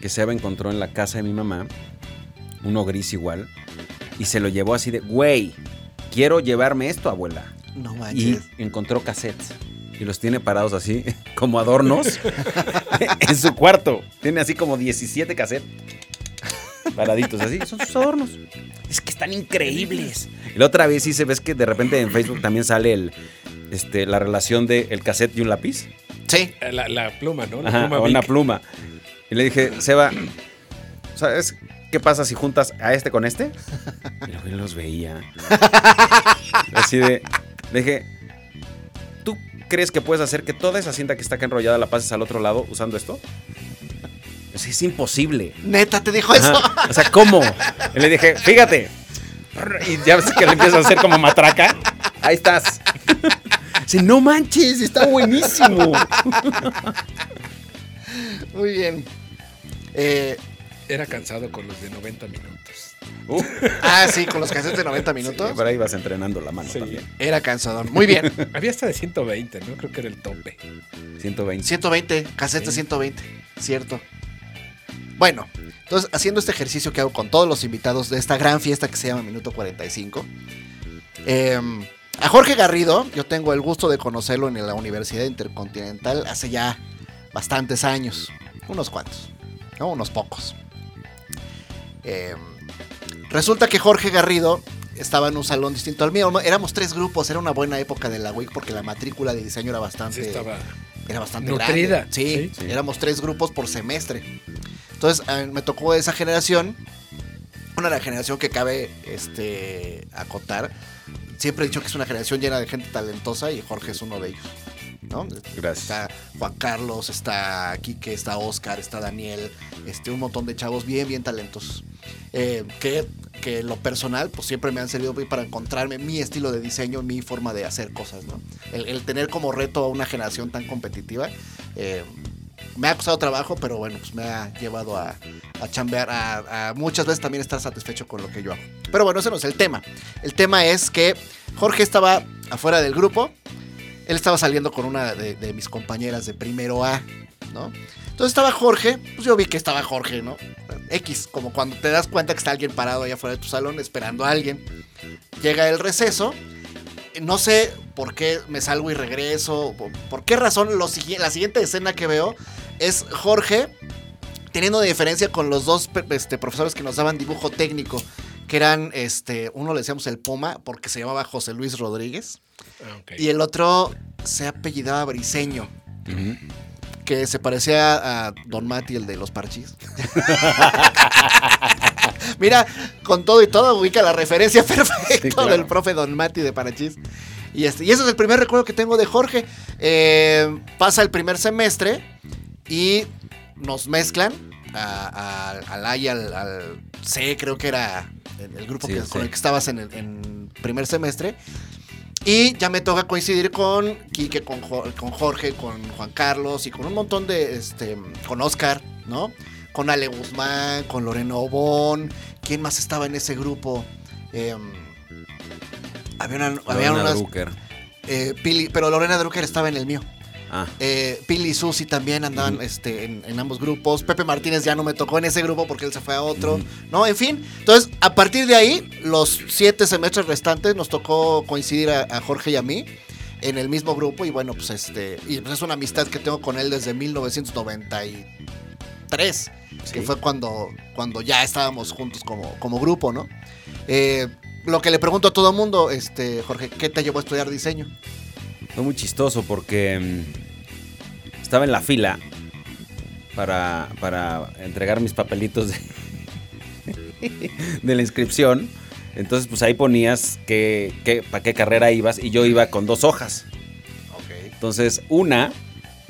que Seba encontró en la casa de mi mamá, uno gris igual, y se lo llevó así de, güey, quiero llevarme esto, abuela.
No manches.
Y encontró cassettes y los tiene parados así, como adornos, en su cuarto. Tiene así como 17 cassettes paraditos así, son sus adornos. Es que están increíbles. Y la otra vez sí se ves que de repente en Facebook también sale el, este, la relación de el cassette y un lápiz.
Sí.
Eh, la, pluma, ¿no?
La pluma una pluma. Y le dije, Seba, ¿sabes qué pasa si juntas a este con este? Y él los veía. Así de, le dije, ¿tú crees que puedes hacer que toda esa cinta que está acá enrollada la pases al otro lado usando esto? Es, imposible.
Neta, te dijo eso.
O sea, ¿cómo? Y le dije, fíjate. Y ya ves que le empieza a hacer como matraca. Ahí estás. Si no manches, está buenísimo.
Muy bien. Eh,
Era cansado con los de 90 minutos.
Uh. Ah, sí, con los cassettes de 90 minutos.
Sí, por ahí vas entrenando la mano también.
Era cansador. Muy bien.
Había hasta de 120, ¿no? Creo que era el tope.
120.
120, cassette de 120, cierto. Bueno, entonces haciendo este ejercicio que hago con todos los invitados de esta gran fiesta que se llama Minuto 45. Em, a Jorge Garrido, yo tengo el gusto de conocerlo en la Universidad Intercontinental hace ya bastantes años, unos cuantos, ¿no? unos pocos. Em, resulta que Jorge Garrido estaba en un salón distinto al mío. Éramos tres grupos, era una buena época de la WIC porque la matrícula de diseño era bastante, era bastante grande. sí, éramos tres grupos por semestre. Entonces me tocó esa generación, una de la generación que cabe este, acotar. Siempre he dicho que es una generación llena de gente talentosa y Jorge es uno de ellos. ¿no?
Gracias.
Está Juan Carlos, está Quique, está Oscar, está Daniel, este, un montón de chavos bien, bien talentosos. Eh, que, que lo personal, pues siempre me han servido para encontrarme mi estilo de diseño, mi forma de hacer cosas, ¿no? El, tener como reto a una generación tan competitiva, eh, me ha costado trabajo, pero bueno, pues me ha llevado a, a chambear, a, muchas veces también estar satisfecho con lo que yo hago. Pero bueno, ese no es el tema. El tema es que Jorge estaba afuera del grupo, él estaba saliendo con una de, mis compañeras de primero A, ¿no? Entonces estaba Jorge, pues yo vi que estaba Jorge, ¿no? X, como cuando te das cuenta que está alguien parado allá afuera de tu salón esperando a alguien. Llega el receso no sé por qué me salgo y regreso, por, qué razón la siguiente escena que veo es Jorge teniendo diferencia con los dos este, profesores que nos daban dibujo técnico, que eran, este, uno le decíamos el Puma porque se llamaba José Luis Rodríguez, ah, y el otro se apellidaba Briseño. Que se parecía a Don Mati, el de los parchis. Mira, con todo y todo ubica la referencia perfecta del profe Don Mati de Parachis. Y, este, y ese es el primer recuerdo que tengo de Jorge. Eh, pasa el primer semestre y nos mezclan al A y al, C, creo que era el grupo con el que estabas en el primer semestre. Y ya me toca coincidir con Quique, con, con Jorge, con Juan Carlos y con un montón de, este, con Oscar, ¿no? Con Ale Guzmán, con Lorena Obón. ¿Quién más estaba en ese grupo? Em, había una, había unas, eh, Pili, pero Lorena Drucker estaba en el mío. Ah. Eh, Pili y Susi también andaban este, en, ambos grupos. Pepe Martínez ya no me tocó en ese grupo porque él se fue a otro. ¿No? En fin. Entonces, a partir de ahí, los siete semestres restantes nos tocó coincidir a, Jorge y a mí en el mismo grupo. Y bueno, pues este. Y pues es una amistad que tengo con él desde 1993. Que fue cuando, cuando ya estábamos juntos como, como grupo, ¿no? Eh, lo que le pregunto a todo mundo, este, Jorge, ¿qué te llevó a estudiar diseño?
Fue muy chistoso porque mm, estaba en la fila para, para entregar mis papelitos de, de, la inscripción. Entonces, pues ahí ponías que, para qué carrera ibas y yo iba con dos hojas. Entonces, una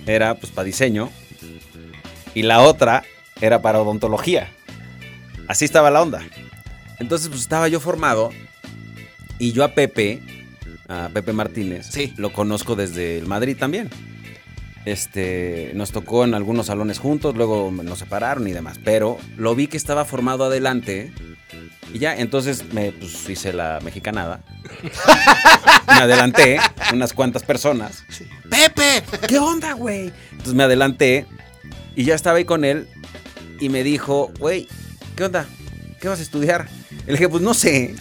era pues para diseño y la otra era para odontología. Así estaba la onda. Entonces, pues estaba yo formado y yo a Pepe a Pepe Martínez.
Sí.
Lo conozco desde el Madrid también. Este, nos tocó en algunos salones juntos, luego nos separaron y demás. Pero lo vi que estaba formado adelante. Y ya, entonces me pues, hice la mexicanada. me adelanté unas cuantas personas.
¡Pepe!
¿Qué onda, güey? Entonces me adelanté y ya estaba ahí con él. Y me dijo, güey, ¿qué onda? ¿Qué vas a estudiar? Le dije, pues no sé.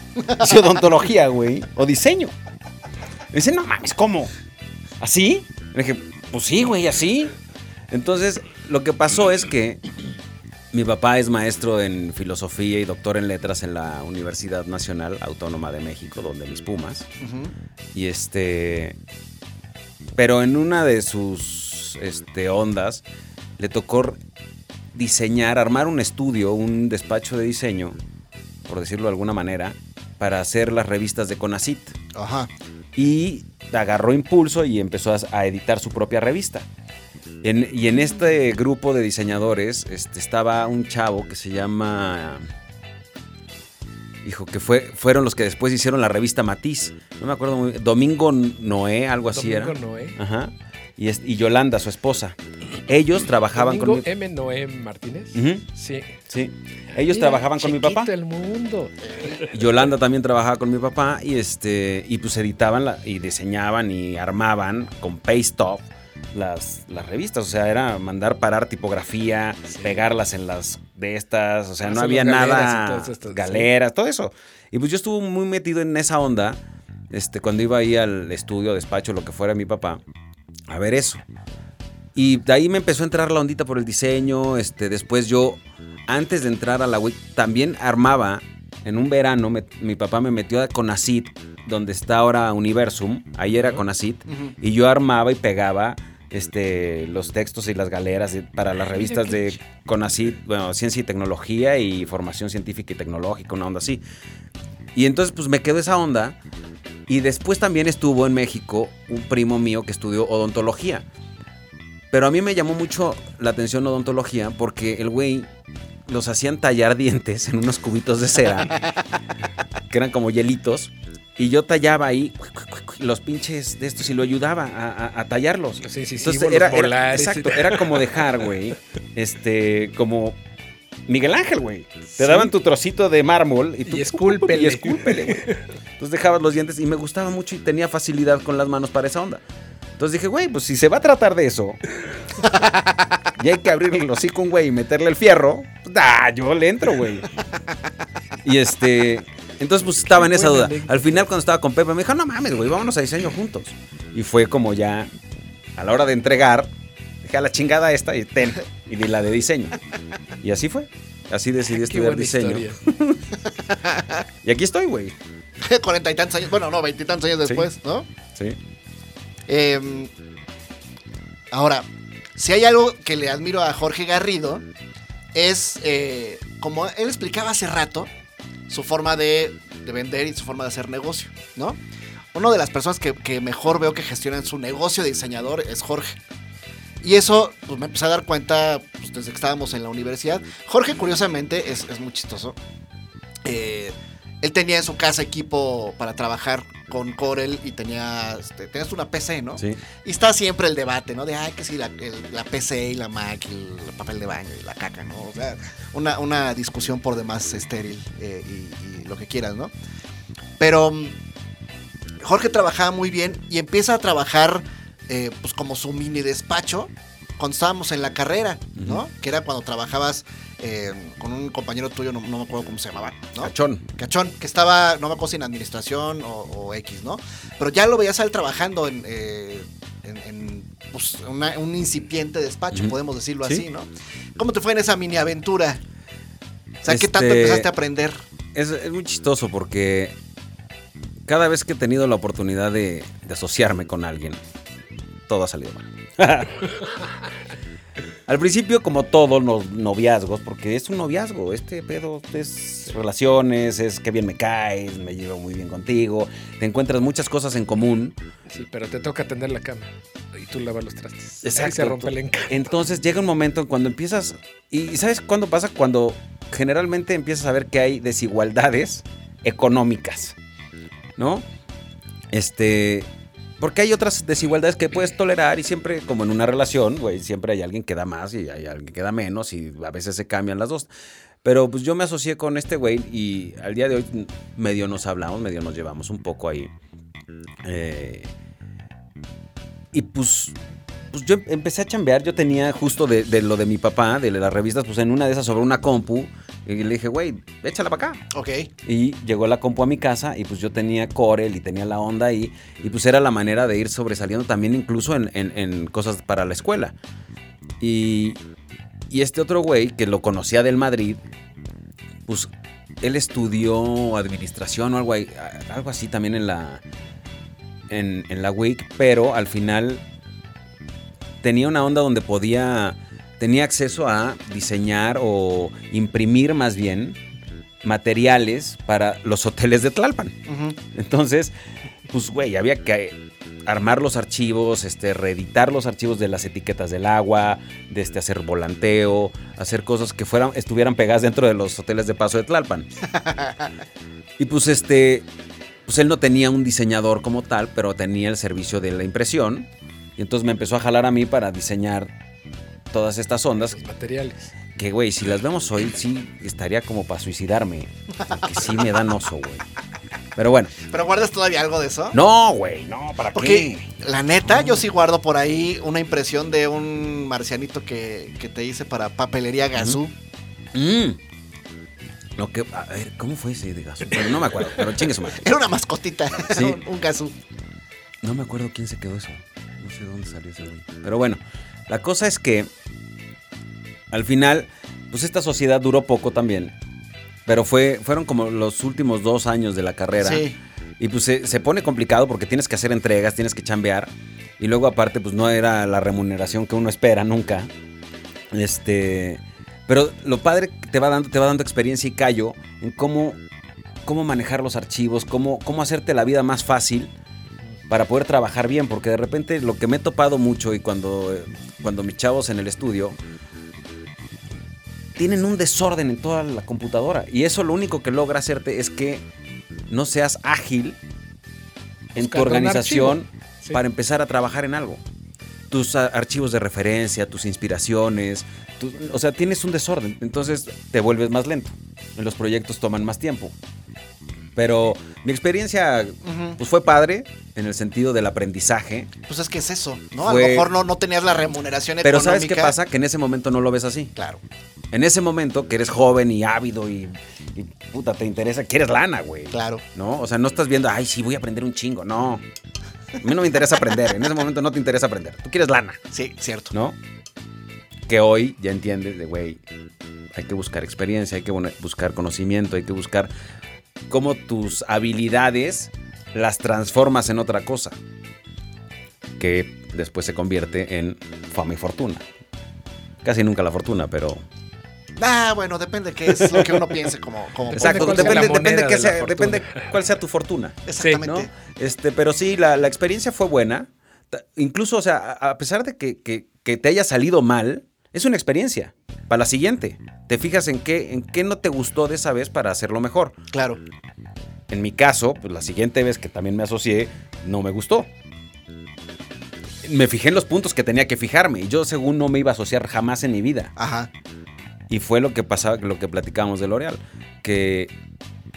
Si odontología, güey. O diseño. Me dice, no mames, ¿cómo? ¿Así? Le dije, pues sí, güey, así. Entonces, lo que pasó es que mi papá es maestro en filosofía y doctor en letras en la Universidad Nacional Autónoma de México, donde mis Pumas. Y este. Pero en una de sus este, ondas le tocó diseñar, armar un estudio, un despacho de diseño, por decirlo de alguna manera, para hacer las revistas de Conacit.
Ajá
y agarró impulso y empezó a, editar su propia revista. y en este grupo de diseñadores este, estaba un chavo que se llama... Hijo, que fue, fueron los que después hicieron la revista Matiz. No me acuerdo muy bien. Domingo Noé, algo así era.
Domingo Noé.
Ajá. Y, y Yolanda, su esposa. Ellos trabajaban
con. M. Noé Martínez. Sí.
Sí. Ellos trabajaban con mi papá.
el mundo.
Yolanda también trabajaba con mi papá y este y pues editaban y diseñaban y armaban con paste off las, las revistas. O sea, era mandar parar tipografía, pegarlas en las de estas. O sea, no había nada. galeras, todo eso. Y pues yo estuve muy metido en esa onda. Este, cuando iba ahí al estudio, despacho, lo que fuera mi papá, a ver eso. Y de ahí me empezó a entrar la ondita por el diseño. Este, después yo, antes de entrar a la WIC, también armaba. En un verano mi papá me metió a Conacit, donde está ahora Universum. Ahí era Conacit. Y yo armaba y pegaba este, los textos y las galeras para las revistas de Conacit, bueno, Ciencia y Tecnología y Formación Científica y Tecnológica, una onda así. Y entonces pues me quedó esa onda. Y después también estuvo en México un primo mío que estudió odontología. Pero a mí me llamó mucho la atención odontología porque el güey los hacían tallar dientes en unos cubitos de cera, que eran como hielitos. Y yo tallaba ahí los pinches de estos y lo ayudaba a, tallarlos.
Sí, sí, sí. Entonces era,
exacto, era como dejar, güey, este, como Miguel Ángel, güey. Te daban tu trocito de mármol y tú
y escúlpele.
Y escúlpele, güey. Entonces dejabas los dientes y me gustaba mucho y tenía facilidad con las manos para esa onda. Entonces dije, güey, pues si se va a tratar de eso y hay que abrirle el hocico un güey y meterle el fierro, pues, yo le entro, güey. Y este. Entonces, pues estaba en esa duda. Al final, cuando estaba con Pepe, me dijo, no mames, güey, vámonos a diseño juntos. Y fue como ya, a la hora de entregar, dije a la chingada esta y ten, y di la de diseño. Y así fue. Así decidí estudiar diseño. y aquí estoy, güey.
Cuarenta y tantos años, bueno, no, veintitantos años después, ¿no?
Sí.
Em, ahora, si hay algo que le admiro a Jorge Garrido, es, eh, como él explicaba hace rato, su forma de, vender y su forma de hacer negocio, ¿no? Una de las personas que, mejor veo que gestionan su negocio de diseñador es Jorge. Y eso, pues me empecé a dar cuenta pues, desde que estábamos en la universidad. Jorge, curiosamente, es, muy chistoso. Eh, él tenía en su casa equipo para trabajar con Corel y tenía, este, tenías una PC, ¿no?
Sí.
Y está siempre el debate, ¿no? De, ay, que sí, la, PC y la Mac y el papel de baño y la caca, ¿no? O sea, una, discusión por demás estéril eh, y, lo que quieras, ¿no? Pero mm, Jorge trabajaba muy bien y empieza a trabajar, eh, pues, como su mini despacho cuando estábamos en la carrera, ¿no? Que era cuando trabajabas eh, con un compañero tuyo, no, me acuerdo cómo se llamaba, ¿no?
Cachón.
Cachón, que estaba, no me acuerdo si en administración o, X, ¿no? Pero ya lo veías a él trabajando en, eh, pues, un incipiente despacho, podemos decirlo así, ¿no? ¿Cómo te fue en esa mini aventura? O sea, ¿qué tanto este, empezaste a aprender?
Es, muy chistoso porque cada vez que he tenido la oportunidad de, de asociarme con alguien, todo ha salido mal. Al principio, como todos los noviazgos, porque es un noviazgo, este pedo es relaciones, es que bien me caes, me llevo muy bien contigo, te encuentras muchas cosas en común.
Sí, pero te toca atender la cama y tú lavas los trastes.
Exacto.
se rompe el encanto.
Entonces llega un momento en cuando empiezas, y ¿sabes cuándo pasa? Cuando generalmente empiezas a ver que hay desigualdades económicas, ¿no? Este, porque hay otras desigualdades que puedes tolerar y siempre, como en una relación, güey, siempre hay alguien que da más y hay alguien que da menos y a veces se cambian las dos. Pero pues yo me asocié con este güey y al día de hoy medio nos hablamos, medio nos llevamos un poco ahí. Eh, y pues, pues yo empecé a chambear, yo tenía justo de, de, lo de mi papá, de las revistas, pues en una de esas sobre una compu y le dije, güey, échala para acá.
Ok.
Y llegó la compu a mi casa y pues yo tenía Corel y tenía la onda ahí. Y pues era la manera de ir sobresaliendo también incluso en, cosas para la escuela. Y, y este otro güey que lo conocía del Madrid, pues él estudió administración o algo, algo así también en la, en, en la WIC, pero al final tenía una onda donde podía tenía acceso a diseñar o imprimir más bien materiales para los hoteles de Tlalpan. Entonces, pues, güey, había que armar los archivos, este, reeditar los archivos de las etiquetas del agua, de este, hacer volanteo, hacer cosas que fueran, estuvieran pegadas dentro de los hoteles de paso de Tlalpan. y pues este, pues él no tenía un diseñador como tal, pero tenía el servicio de la impresión. Y entonces me empezó a jalar a mí para diseñar todas estas ondas.
materiales.
Que, güey, si las vemos hoy, sí estaría como para suicidarme. Porque sí me dan oso, güey. Pero bueno.
¿Pero guardas todavía algo de eso?
No, güey, no, ¿para
Porque, la neta, yo sí guardo por ahí una impresión de un marcianito que, te hice para papelería Gazú.
Mm. Lo que, a ver, ¿cómo fue ese de Gazú? no me acuerdo, pero chingue su madre.
Era una mascotita,
sí.
un, un Gazú.
No me acuerdo quién se quedó eso. No sé dónde salió ese güey. Pero bueno, la cosa es que al final, pues esta sociedad duró poco también. Pero fue, fueron como los últimos dos años de la carrera.
Sí.
Y pues se, pone complicado porque tienes que hacer entregas, tienes que chambear. Y luego aparte, pues no era la remuneración que uno espera nunca. Este. Pero lo padre te va dando, te va dando experiencia y callo en cómo, cómo manejar los archivos, cómo, cómo hacerte la vida más fácil para poder trabajar bien, porque de repente lo que me he topado mucho y cuando, cuando mis chavos en el estudio tienen un desorden en toda la computadora y eso lo único que logra hacerte es que no seas ágil en tu organización para empezar a trabajar en algo. Tus archivos de referencia, tus inspiraciones, o sea, tienes un desorden, entonces te vuelves más lento. Los proyectos toman más tiempo. Pero mi experiencia pues fue padre en el sentido del aprendizaje.
Pues es que es eso, ¿no? a lo mejor no, no tenías la remuneración
Pero ¿sabes qué pasa? Que en ese momento no lo ves así.
Claro.
En ese momento que eres joven y ávido y, y puta, te interesa, quieres lana, güey.
Claro.
¿No? O sea, no estás viendo, ay, sí, voy a aprender un chingo. No. A mí no me interesa aprender. En ese momento no te interesa aprender. Tú quieres lana.
Sí, cierto.
¿No? Que hoy ya entiendes de, güey, hay que buscar experiencia, hay que buscar conocimiento, hay que buscar cómo tus habilidades las transformas en otra cosa. Que después se convierte en fama y fortuna. Casi nunca la fortuna, pero
Ah, bueno, depende qué es lo que uno piense como.
Exacto, depende, depende, sea, depende cuál sea tu fortuna.
Exactamente.
Este, pero sí, la, experiencia fue buena. Incluso, o sea, a pesar de que, que, te haya salido mal, es una experiencia. Para la siguiente, te fijas en qué, en qué no te gustó de esa vez para hacerlo mejor.
Claro.
En mi caso, pues la siguiente vez que también me asocié, no me gustó. Me fijé en los puntos que tenía que fijarme y yo según no me iba a asociar jamás en mi vida.
Ajá.
Y fue lo que pasaba, lo que platicamos de L'Oreal, que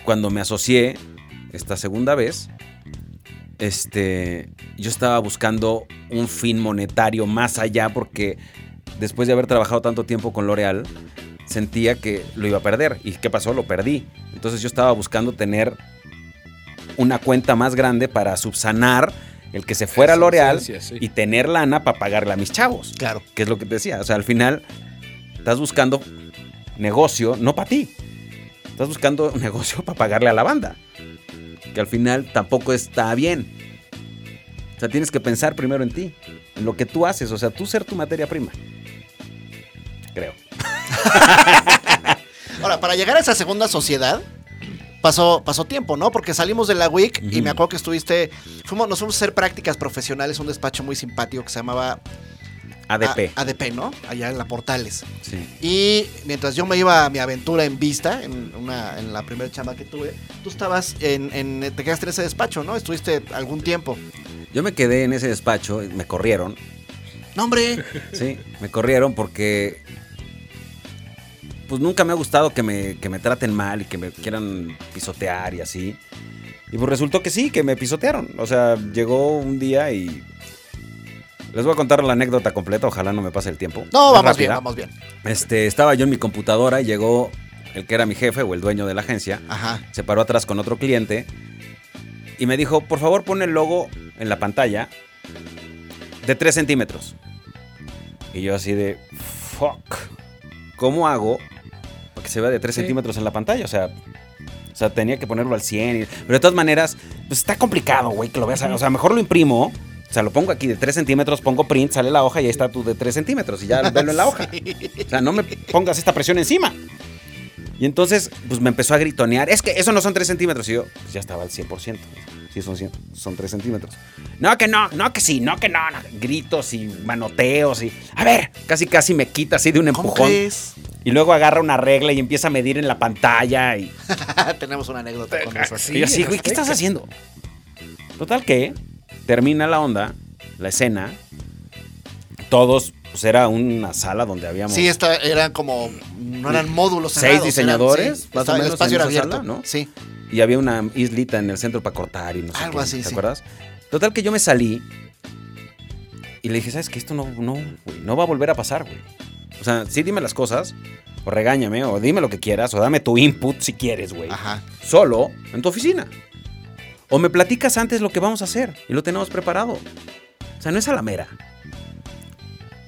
cuando me asocié esta segunda vez, este, yo estaba buscando un fin monetario más allá porque después de haber trabajado tanto tiempo con L'Oreal, sentía que lo iba a perder. ¿Y qué pasó? Lo perdí. Entonces yo estaba buscando tener una cuenta más grande para subsanar el que se fuera a L'Oreal y tener lana para pagarle a mis chavos.
Claro.
Que es lo que te decía. O sea, al final estás buscando negocio, no para ti. Estás buscando un negocio para pagarle a la banda. Que al final tampoco está bien. O sea, tienes que pensar primero en ti, en lo que tú haces, o sea, tú ser tu materia prima. Creo.
Ahora, para llegar a esa segunda sociedad, pasó, pasó tiempo, ¿no? Porque salimos de la WIC y me acuerdo que estuviste. Fuimos, nos fuimos a hacer prácticas profesionales, un despacho muy simpático que se llamaba
ADP.
ADP, ¿no? Allá en la Portales.
Sí.
Y mientras yo me iba a mi aventura en Vista, en, una, en la primera chamba que tuve, tú estabas en, en, te quedaste en ese despacho, ¿no? Estuviste algún tiempo.
Yo me quedé en ese despacho, me corrieron.
¡No, hombre!
Sí, me corrieron porque pues nunca me ha gustado que me, que me traten mal y que me quieran pisotear y así. Y pues resultó que sí, que me pisotearon. O sea, llegó un día y les voy a contar la anécdota completa, ojalá no me pase el tiempo.
No, vamos bien, vamos bien.
Este, estaba yo en mi computadora y llegó el que era mi jefe o el dueño de la agencia.
Ajá.
Se paró atrás con otro cliente y me dijo, por favor pon el logo en la pantalla de 3 centímetros. Y yo así de, fuck, ¿cómo hago para que se vea de 3 centímetros en la pantalla? O sea, o sea, tenía que ponerlo al 100. pero de todas maneras, pues está complicado, güey, que lo veas. O sea, mejor lo imprimo sea, lo pongo aquí de 3 centímetros, pongo print, sale la hoja y ahí está tú de 3 centímetros y ya velo en la hoja. O sea, no me pongas esta presión encima. Y entonces, pues me empezó a gritonear. Es que eso no son 3 centímetros. Y yo, pues ya estaba al 100%. Sí, son, 100, son 3 centímetros. No, que no, no, que sí, no, que no. Gritos y manoteos y. A ver, casi, casi me quita así de un empujón.
es?
Y luego agarra una regla y empieza a medir en la pantalla. y...
Tenemos una anécdota con eso.
y yo así, güey, ¿qué estás haciendo? Total que termina la onda, la escena, todos, pues era una sala donde habíamos...
Sí, esta, eran como, no eran módulos
Seis diseñadores,
más o menos, el espacio era abierto,
¿no?
Sí.
Y había una islita en el centro para cortar y no sé
Algo así,
¿te acuerdas? Total que yo me salí y le dije, ¿sabes qué? Esto no, no, no va a volver a pasar, güey. O sea, sí dime las cosas, o regáñame, o dime lo que quieras, o dame tu input si quieres, güey.
Ajá.
Solo en tu oficina. O me platicas antes lo que vamos a hacer y lo tenemos preparado. O sea, no es a la mera.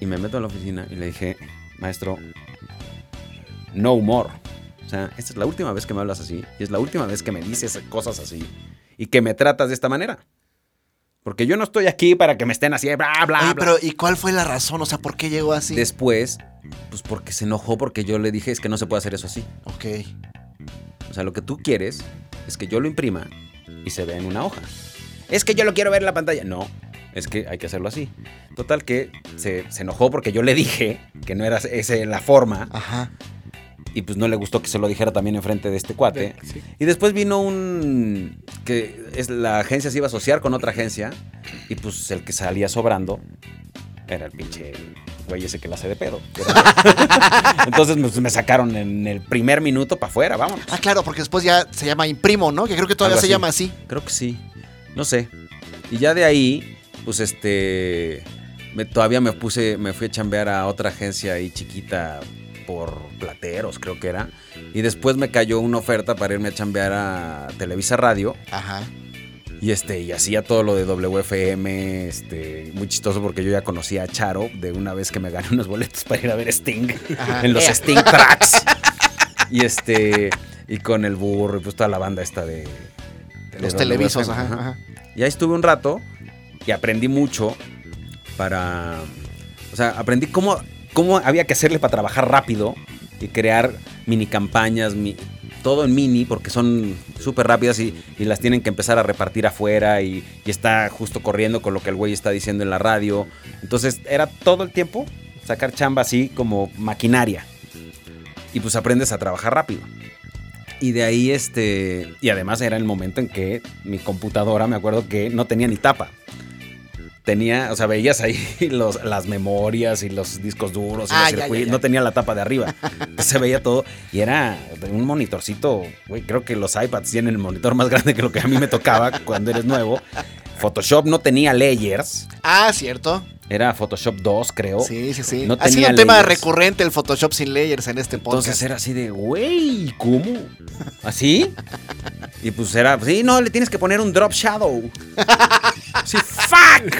Y me meto a la oficina y le dije, maestro, no humor. O sea, esta es la última vez que me hablas así y es la última vez que me dices cosas así y que me tratas de esta manera. Porque yo no estoy aquí para que me estén así, bla, bla, bla.
Pero, ¿y cuál fue la razón? O sea, ¿por qué llegó así?
Después, pues porque se enojó porque yo le dije es que no se puede hacer eso así.
Ok.
O sea, lo que tú quieres es que yo lo imprima y se ve en una hoja. Es que yo lo quiero ver en la pantalla. No, es que hay que hacerlo así. Total que se, enojó porque yo le dije que no era esa la forma.
Ajá.
Y pues no le gustó que se lo dijera también enfrente de este cuate. Y después vino un. que es, la agencia se iba a asociar con otra agencia. Y pues el que salía sobrando era el pinche güey ese que la hace de pedo. Entonces pues, me sacaron en el primer minuto para afuera, vamos.
Ah, claro, porque después ya se llama imprimo, ¿no? Que creo que todavía se llama así.
Creo que sí. No sé. Y ya de ahí, pues este. todavía me puse, me fui a chambear a otra agencia ahí chiquita por Plateros, creo que era. Y después me cayó una oferta para irme a chambear a Televisa Radio.
Ajá.
Y este, y hacía todo lo de WFM, este, muy chistoso porque yo ya conocía a Charo de una vez que me gané unos boletos para ir a ver Sting en los Sting Tracks. y este, y con el burro y pues toda la banda esta de,
los televisos, ajá,
Y ahí estuve un rato y aprendí mucho para, o sea, aprendí cómo, cómo había que hacerle para trabajar rápido y crear mini campañas, mi, todo en mini porque son súper rápidas y, las tienen que empezar a repartir afuera y, está justo corriendo con lo que el güey está diciendo en la radio. Entonces era todo el tiempo sacar chamba así como maquinaria. Y pues aprendes a trabajar rápido. Y de ahí este... Y además era el momento en que mi computadora, me acuerdo que no tenía ni tapa tenía, o sea, veías ahí los, las memorias y los discos duros y ah, no tenía la tapa de arriba. se veía todo y era un monitorcito, güey, creo que los iPads tienen el monitor más grande que lo que a mí me tocaba cuando eres nuevo. Photoshop no tenía layers.
Ah, cierto.
Era Photoshop 2, creo.
Sí, sí, sí. No ha sido un tema recurrente el Photoshop sin layers en este podcast.
Entonces era así de, güey, ¿cómo? ¿Así? y pues era, sí, no, le tienes que poner un drop shadow. Sí, fuck.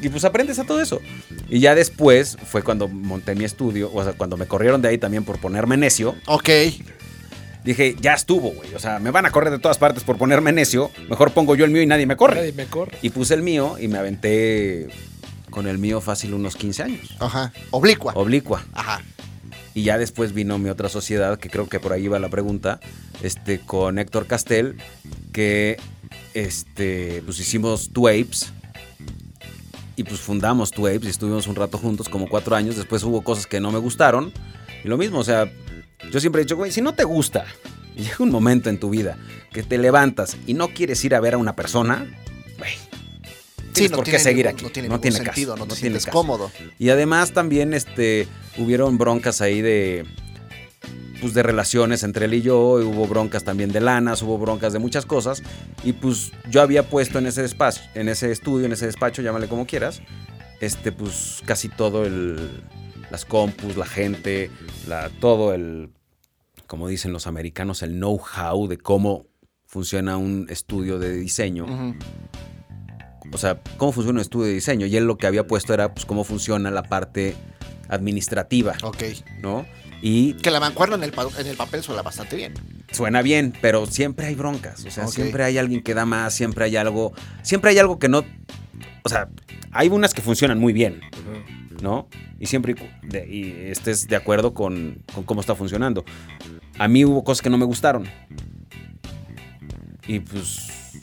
y pues aprendes a todo eso. Y ya después fue cuando monté mi estudio, o sea, cuando me corrieron de ahí también por ponerme necio.
Ok
dije, ya estuvo, güey. O sea, me van a correr de todas partes por ponerme necio. Mejor pongo yo el mío y nadie me corre.
Nadie me corre.
Y puse el mío y me aventé con el mío fácil unos 15 años.
Ajá. Oblicua.
Oblicua.
Ajá.
Y ya después vino mi otra sociedad, que creo que por ahí va la pregunta, este, con Héctor Castel, que este, pues hicimos Twapes. Y pues fundamos Twapes y estuvimos un rato juntos, como cuatro años. Después hubo cosas que no me gustaron. Y lo mismo, o sea, yo siempre he dicho, güey, si no te gusta, llega un momento en tu vida que te levantas y no quieres ir a ver a una persona, güey. Sí, no por qué seguir aquí.
No tiene, no tiene sentido, no, tiene cómodo.
Y además también este, hubieron broncas ahí de, pues de relaciones entre él y yo, hubo broncas también de lanas, hubo broncas de muchas cosas, y pues yo había puesto en ese despacho, en ese estudio, en ese despacho, llámale como quieras, este, pues casi todo el, las compus, la gente, la, todo el, como dicen los americanos, el know-how de cómo funciona un estudio de diseño. O sea, cómo funciona un estudio de diseño. Y él lo que había puesto era pues, cómo funciona la parte administrativa.
Ok.
¿No?
Y que la mancuerna en el, en el papel suena bastante bien.
Suena bien, pero siempre hay broncas. O sea, siempre hay alguien que da más, siempre hay algo. Siempre hay algo que no. O sea, hay unas que funcionan muy bien. ¿no? Y siempre y estés de acuerdo con, cómo está funcionando. A mí hubo cosas que no me gustaron. Y pues,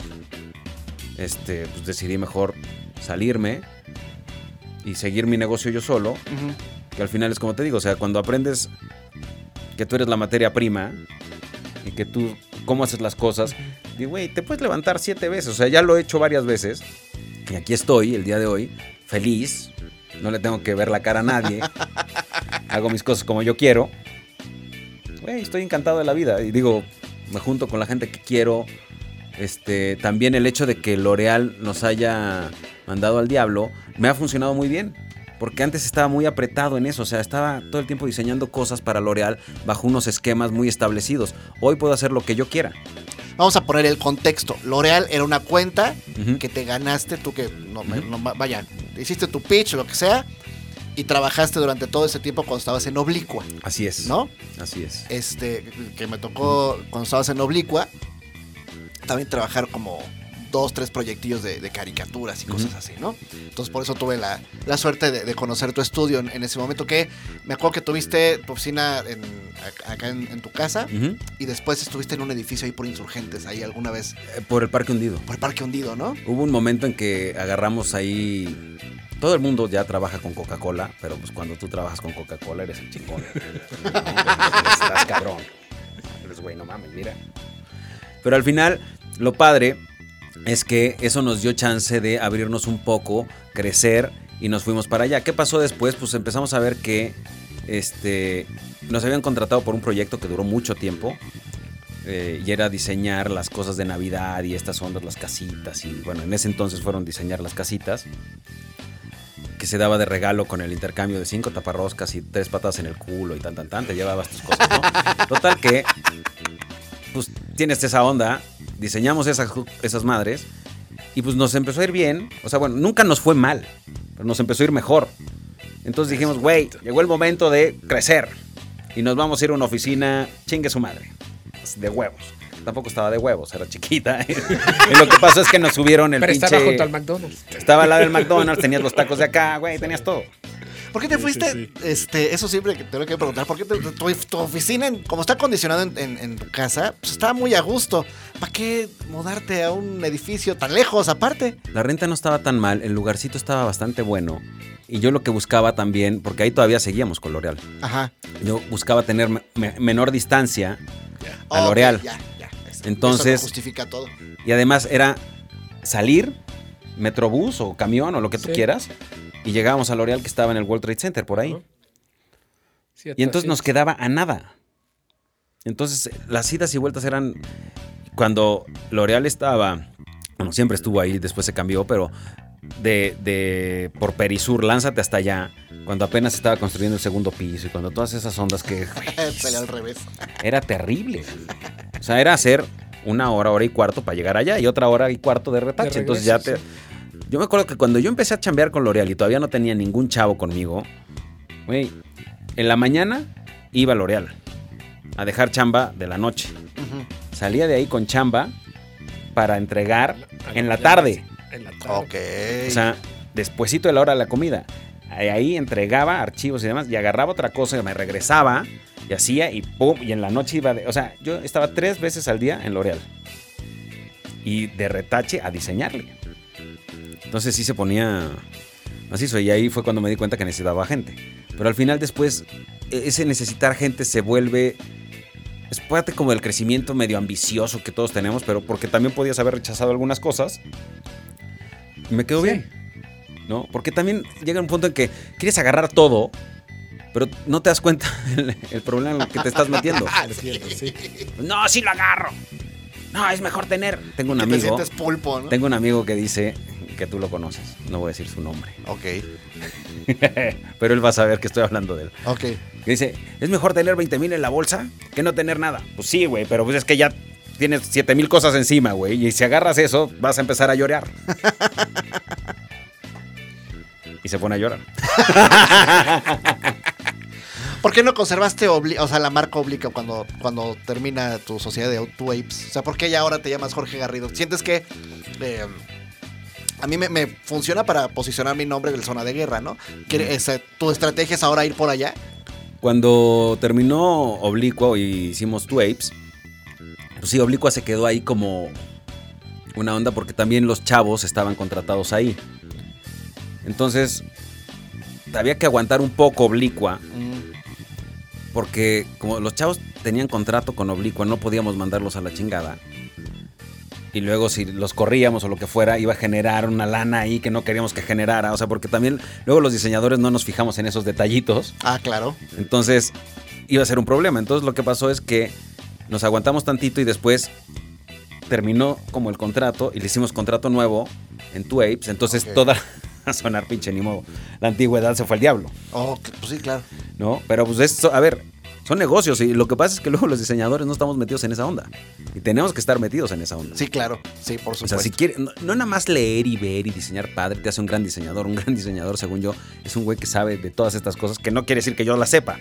este, pues decidí mejor salirme y seguir mi negocio yo solo. Que al final es como te digo, o sea, cuando aprendes que tú eres la materia prima y que tú, cómo haces las cosas, y güey, te puedes levantar siete veces. O sea, ya lo he hecho varias veces. Y aquí estoy el día de hoy, feliz, no le tengo que ver la cara a nadie, hago mis cosas como yo quiero. estoy encantado de la vida y digo, me junto con la gente que quiero. Este, también el hecho de que L'Oreal nos haya mandado al diablo me ha funcionado muy bien. Porque antes estaba muy apretado en eso, o sea, estaba todo el tiempo diseñando cosas para L'Oreal bajo unos esquemas muy establecidos. Hoy puedo hacer lo que yo quiera.
Vamos a poner el contexto. L'Oreal era una cuenta que te ganaste, tú que, no, vaya, hiciste tu pitch, lo que sea, y trabajaste durante todo ese tiempo cuando estabas en Oblicua.
Así es.
¿No?
Así es.
Este, que me tocó cuando estabas en Oblicua, también trabajar como dos, tres proyectillos de, caricaturas y cosas así, ¿no? Entonces por eso tuve la, suerte de, conocer tu estudio en, ese momento que me acuerdo que tuviste tu oficina acá en, tu casa y después estuviste en un edificio ahí por insurgentes, ahí alguna vez.
Eh, por el Parque Hundido.
Por el Parque Hundido, ¿no?
Hubo un momento en que agarramos ahí todo el mundo ya trabaja con Coca-Cola, pero pues cuando tú trabajas con Coca-Cola eres el chingón. Estás cabrón. Eres güey, no mames, mira. Pero al final, lo padre es que eso nos dio chance de abrirnos un poco, crecer y nos fuimos para allá. ¿Qué pasó después? Pues empezamos a ver que este, nos habían contratado por un proyecto que duró mucho tiempo. Eh, y era diseñar las cosas de Navidad y estas ondas, las casitas. Y bueno, en ese entonces fueron diseñar las casitas. que se daba de regalo con el intercambio de cinco taparroscas y tres patas en el culo y tan, tan, tan, te llevabas tus cosas, ¿no? Total que, pues tienes esa onda, diseñamos esas, esas madres y pues nos empezó a ir bien. O sea, bueno, nunca nos fue mal, pero nos empezó a ir mejor. Entonces dijimos, güey, llegó el momento de crecer y nos vamos a ir a una oficina, chingue su madre, de huevos tampoco estaba de huevos, era chiquita. y lo que pasó es que nos subieron el
Pero
pinche...
estaba junto al McDonald's.
Estaba al lado del McDonald's, tenías los tacos de acá, güey, tenías todo.
¿Por qué te fuiste? Este, eso siempre te lo quiero preguntar. ¿Por qué tu, oficina, como está acondicionado en, tu casa, pues estaba muy a gusto? ¿Para qué mudarte a un edificio tan lejos aparte?
La renta no estaba tan mal, el lugarcito estaba bastante bueno. Y yo lo que buscaba también, porque ahí todavía seguíamos con L'Oreal.
Ajá.
Yo buscaba tener menor distancia a L'Oreal. Entonces.
justifica todo.
Y además era salir, metrobús o camión o lo que tú quieras, y llegábamos a L'Oreal que estaba en el World Trade Center por ahí. y entonces nos quedaba a nada. Entonces las idas y vueltas eran cuando L'Oreal estaba, bueno, siempre estuvo ahí, después se cambió, pero de, de, por Perisur, lánzate hasta allá, cuando apenas estaba construyendo el segundo piso y cuando todas esas ondas que...
al revés.
Era terrible. O sea, era hacer una hora, hora y cuarto para llegar allá y otra hora y cuarto de retache. Entonces ya te... Yo me acuerdo que cuando yo empecé a chambear con L'Oreal y todavía no tenía ningún chavo conmigo, güey, en la mañana iba a L'Oreal a dejar chamba de la noche. Salía de ahí con chamba para entregar en la tarde.
En la
tarde. Ok.
O sea, despuesito de la hora de la comida. Ahí entregaba archivos y demás y agarraba otra cosa y me regresaba y hacía y pum, y en la noche iba de, o sea, yo estaba tres veces al día en L'Oreal. Y de retache a diseñarle. Entonces sí se ponía así, y ahí fue cuando me di cuenta que necesitaba gente. Pero al final después e, ese necesitar gente se vuelve es parte como del crecimiento medio ambicioso que todos tenemos, pero porque también podías haber rechazado algunas cosas. Y me quedó bien. ¿No? Porque también llega un punto en que quieres agarrar todo pero no te das cuenta el, problema en el que te estás metiendo. No, sí lo agarro. No, es mejor tener. Tengo un amigo.
pulpo,
Tengo un amigo que dice que tú lo conoces. No voy a decir su nombre.
Ok.
Pero él va a saber que estoy hablando de él.
Ok.
dice, es mejor tener 20 mil en la bolsa que no tener nada. Pues sí, güey, pero pues es que ya tienes 7 mil cosas encima, güey. Y si agarras eso, vas a empezar a llorar. y se pone a llorar.
¿Por qué no conservaste o sea, la marca Oblica cuando, cuando termina tu sociedad de Two Apes? O sea, ¿por qué ya ahora te llamas Jorge Garrido? ¿Sientes que eh, a mí me, funciona para posicionar mi nombre en el zona de guerra, ¿no? ¿Tu estrategia es ahora ir por allá?
Cuando terminó Oblicuo y hicimos Two Apes, pues sí, Oblicua se quedó ahí como una onda porque también los chavos estaban contratados ahí. Entonces, había que aguantar un poco Oblicua. Porque como los chavos tenían contrato con Oblicua, no podíamos mandarlos a la chingada. Y luego si los corríamos o lo que fuera, iba a generar una lana ahí que no queríamos que generara. O sea, porque también luego los diseñadores no nos fijamos en esos detallitos.
Ah, claro.
Entonces iba a ser un problema. Entonces lo que pasó es que nos aguantamos tantito y después terminó como el contrato y le hicimos contrato nuevo en Two Apes. Entonces toda a sonar pinche ni modo. La antigüedad se fue al diablo.
Oh, pues sí, claro.
¿No? Pero pues esto, a ver, son negocios y lo que pasa es que luego los diseñadores no estamos metidos en esa onda. Y tenemos que estar metidos en esa onda.
Sí, claro. Sí, por supuesto.
O sea, si quieres, no, nada más leer y ver y diseñar padre te hace un gran diseñador. Un gran diseñador, según yo, es un güey que sabe de todas estas cosas, que no quiere decir que yo las sepa.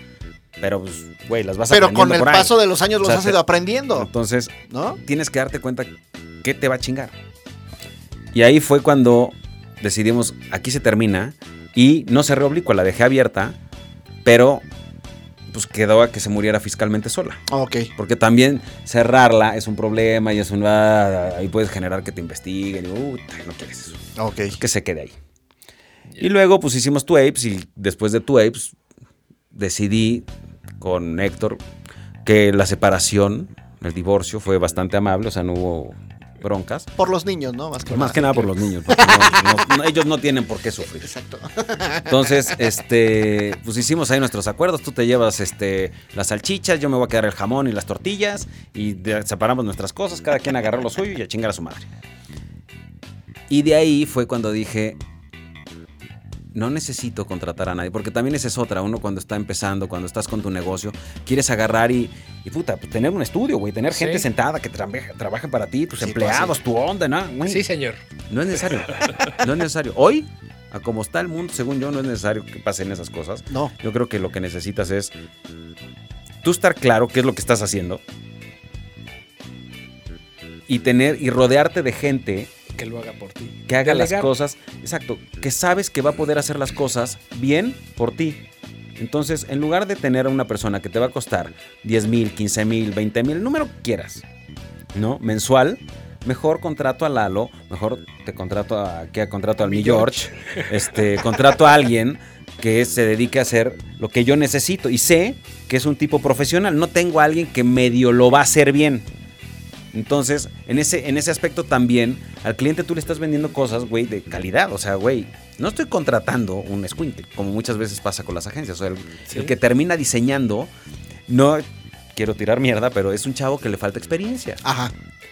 Pero, pues, güey, las vas
Pero con el paso de los años los has ido aprendiendo.
Entonces, ¿no? Tienes que darte cuenta qué te va a chingar. Y ahí fue cuando decidimos, aquí se termina, y no cerré oblicua, la dejé abierta, pero pues quedó a que se muriera fiscalmente sola.
Ok.
Porque también cerrarla es un problema y es un... Ah, ahí puedes generar que te investiguen y, no quieres eso.
Ok.
Pues, que se quede ahí. Y luego pues hicimos Two Apes y después de Two Apes decidí con Héctor que la separación, el divorcio fue bastante amable, o sea, no hubo broncas.
Por los niños, ¿no?
Más que, Más que nada por los niños. ellos no tienen por qué sufrir.
Exacto.
Entonces, este, pues hicimos ahí nuestros acuerdos. Tú te llevas este, las salchichas, yo me voy a quedar el jamón y las tortillas y separamos nuestras cosas. Cada quien agarró lo suyo y a chingar a su madre. Y de ahí fue cuando dije, no necesito contratar a nadie, porque también esa es otra, uno cuando está empezando, cuando estás con tu negocio, quieres agarrar y, y puta, pues, tener un estudio, güey, tener gente sentada que trabaje, para ti, tus empleados, tu onda, ¿no?
Sí, señor.
No es necesario, no es necesario. Hoy, a como está el mundo, según yo, no es necesario que pasen esas cosas.
No.
Yo creo que lo que necesitas es tú estar claro qué es lo que estás haciendo y tener y rodearte de gente
que lo haga por ti.
Que haga las cosas, exacto, que sabes que va a poder hacer las cosas bien por ti. Entonces, en lugar de tener a una persona que te va a costar 10 mil, 15 mil, 20 mil, el número que quieras, ¿no? Mensual, mejor contrato a Lalo, mejor te contrato a, que contrato al mi George, este, contrato a alguien que se dedique a hacer lo que yo necesito y sé que es un tipo profesional, no tengo a alguien que medio lo va a hacer bien. Entonces, en ese, en ese aspecto también, al cliente tú le estás vendiendo cosas, güey, de calidad. O sea, güey, no estoy contratando un squinkle, como muchas veces pasa con las agencias. O sea, el, que termina diseñando, no quiero tirar mierda, pero es un chavo que le falta experiencia.
Ajá.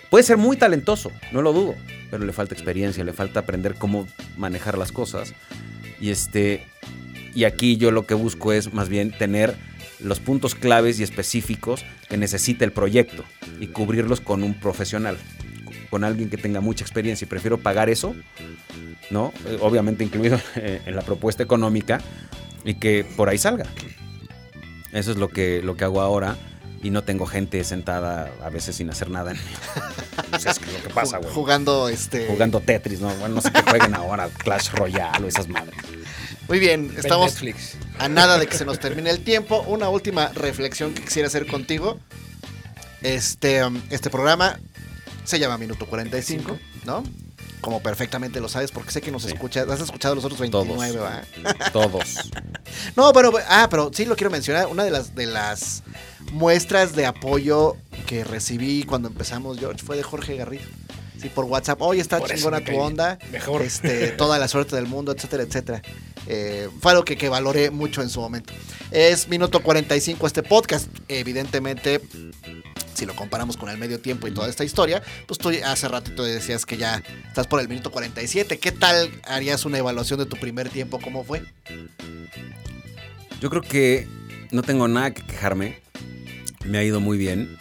Puede ser muy talentoso, no lo dudo, pero le falta experiencia, le falta aprender cómo manejar las cosas. Y este, y aquí yo lo que busco es más bien tener los puntos claves y específicos que necesita el proyecto y cubrirlos con un profesional, con alguien que tenga mucha experiencia y prefiero pagar eso, ¿no? Eh, obviamente incluido en la propuesta económica y que por ahí salga. Eso es lo que, lo que hago ahora y no tengo gente sentada a veces sin hacer nada.
o sea, es que lo que pasa, güey. Jugando este
jugando Tetris, no, bueno, no sé qué jueguen ahora, Clash Royale o esas madres.
Muy bien, estamos a nada de que se nos termine el tiempo. Una última reflexión que quisiera hacer contigo. Este, um, este programa se llama Minuto 45, ¿no? Como perfectamente lo sabes, porque sé que nos escuchas. Has escuchado los otros 29,
Todos. Todos.
no, pero, ah, pero sí lo quiero mencionar. Una de las, de las muestras de apoyo que recibí cuando empezamos, George, fue de Jorge Garrido. Sí, por WhatsApp. Oye, está chingona tu onda.
Mejor.
Este, toda la suerte del mundo, etcétera, etcétera. Eh, fue algo que, que, valoré mucho en su momento. Es minuto 45 este podcast. Evidentemente, si lo comparamos con el medio tiempo y toda esta historia, pues tú hace ratito decías que ya estás por el minuto 47. ¿Qué tal harías una evaluación de tu primer tiempo? ¿Cómo fue?
Yo creo que no tengo nada que quejarme. Me ha ido muy bien.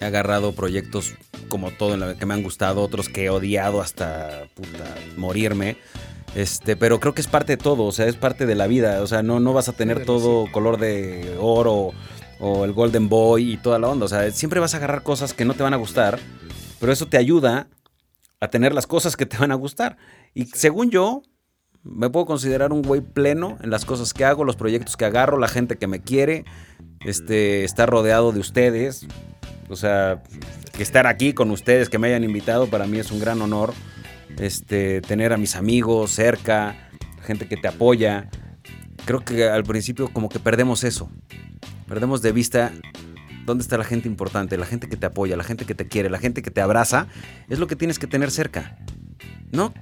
He agarrado proyectos como todo en la que me han gustado, otros que he odiado hasta puta, morirme. Este, pero creo que es parte de todo, o sea, es parte de la vida. O sea, no, no vas a tener todo color de oro o el Golden Boy y toda la onda. O sea, siempre vas a agarrar cosas que no te van a gustar, pero eso te ayuda a tener las cosas que te van a gustar. Y según yo, me puedo considerar un güey pleno en las cosas que hago, los proyectos que agarro, la gente que me quiere, este, estar rodeado de ustedes. O sea, que estar aquí con ustedes, que me hayan invitado, para mí es un gran honor este, tener a mis amigos cerca, gente que te apoya. Creo que al principio como que perdemos eso. Perdemos de vista dónde está la gente importante, la gente que te apoya, la gente que te quiere, la gente que te abraza. Es lo que tienes que tener cerca. No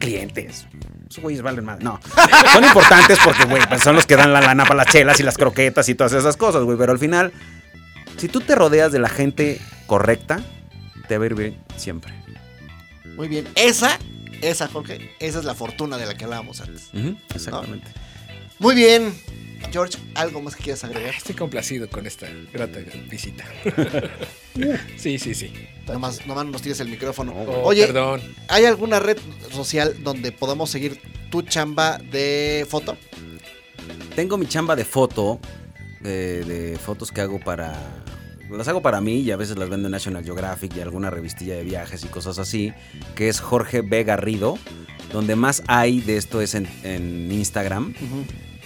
clientes. Esos güeyes valen más. No. Son importantes porque, güey, pues son los que dan la lana para las chelas y las croquetas y todas esas cosas, güey. Pero al final, si tú te rodeas de la gente correcta, te va a ir bien siempre.
Muy bien. Esa, esa, Jorge, esa es la fortuna de la que hablábamos antes.
exactamente.
Muy bien. George, ¿algo más que quieras agregar?
Estoy complacido con esta grata visita. sí, sí, sí.
Nomás, nomás nos tires el micrófono. Oh, Oye, perdón. ¿hay alguna red social donde podamos seguir tu chamba de foto?
Tengo mi chamba de foto, de fotos que hago para las hago para mí y a veces las vendo en National Geographic y alguna revistilla de viajes y cosas así, que es Jorge B. Garrido. Donde más hay de esto es en, Instagram.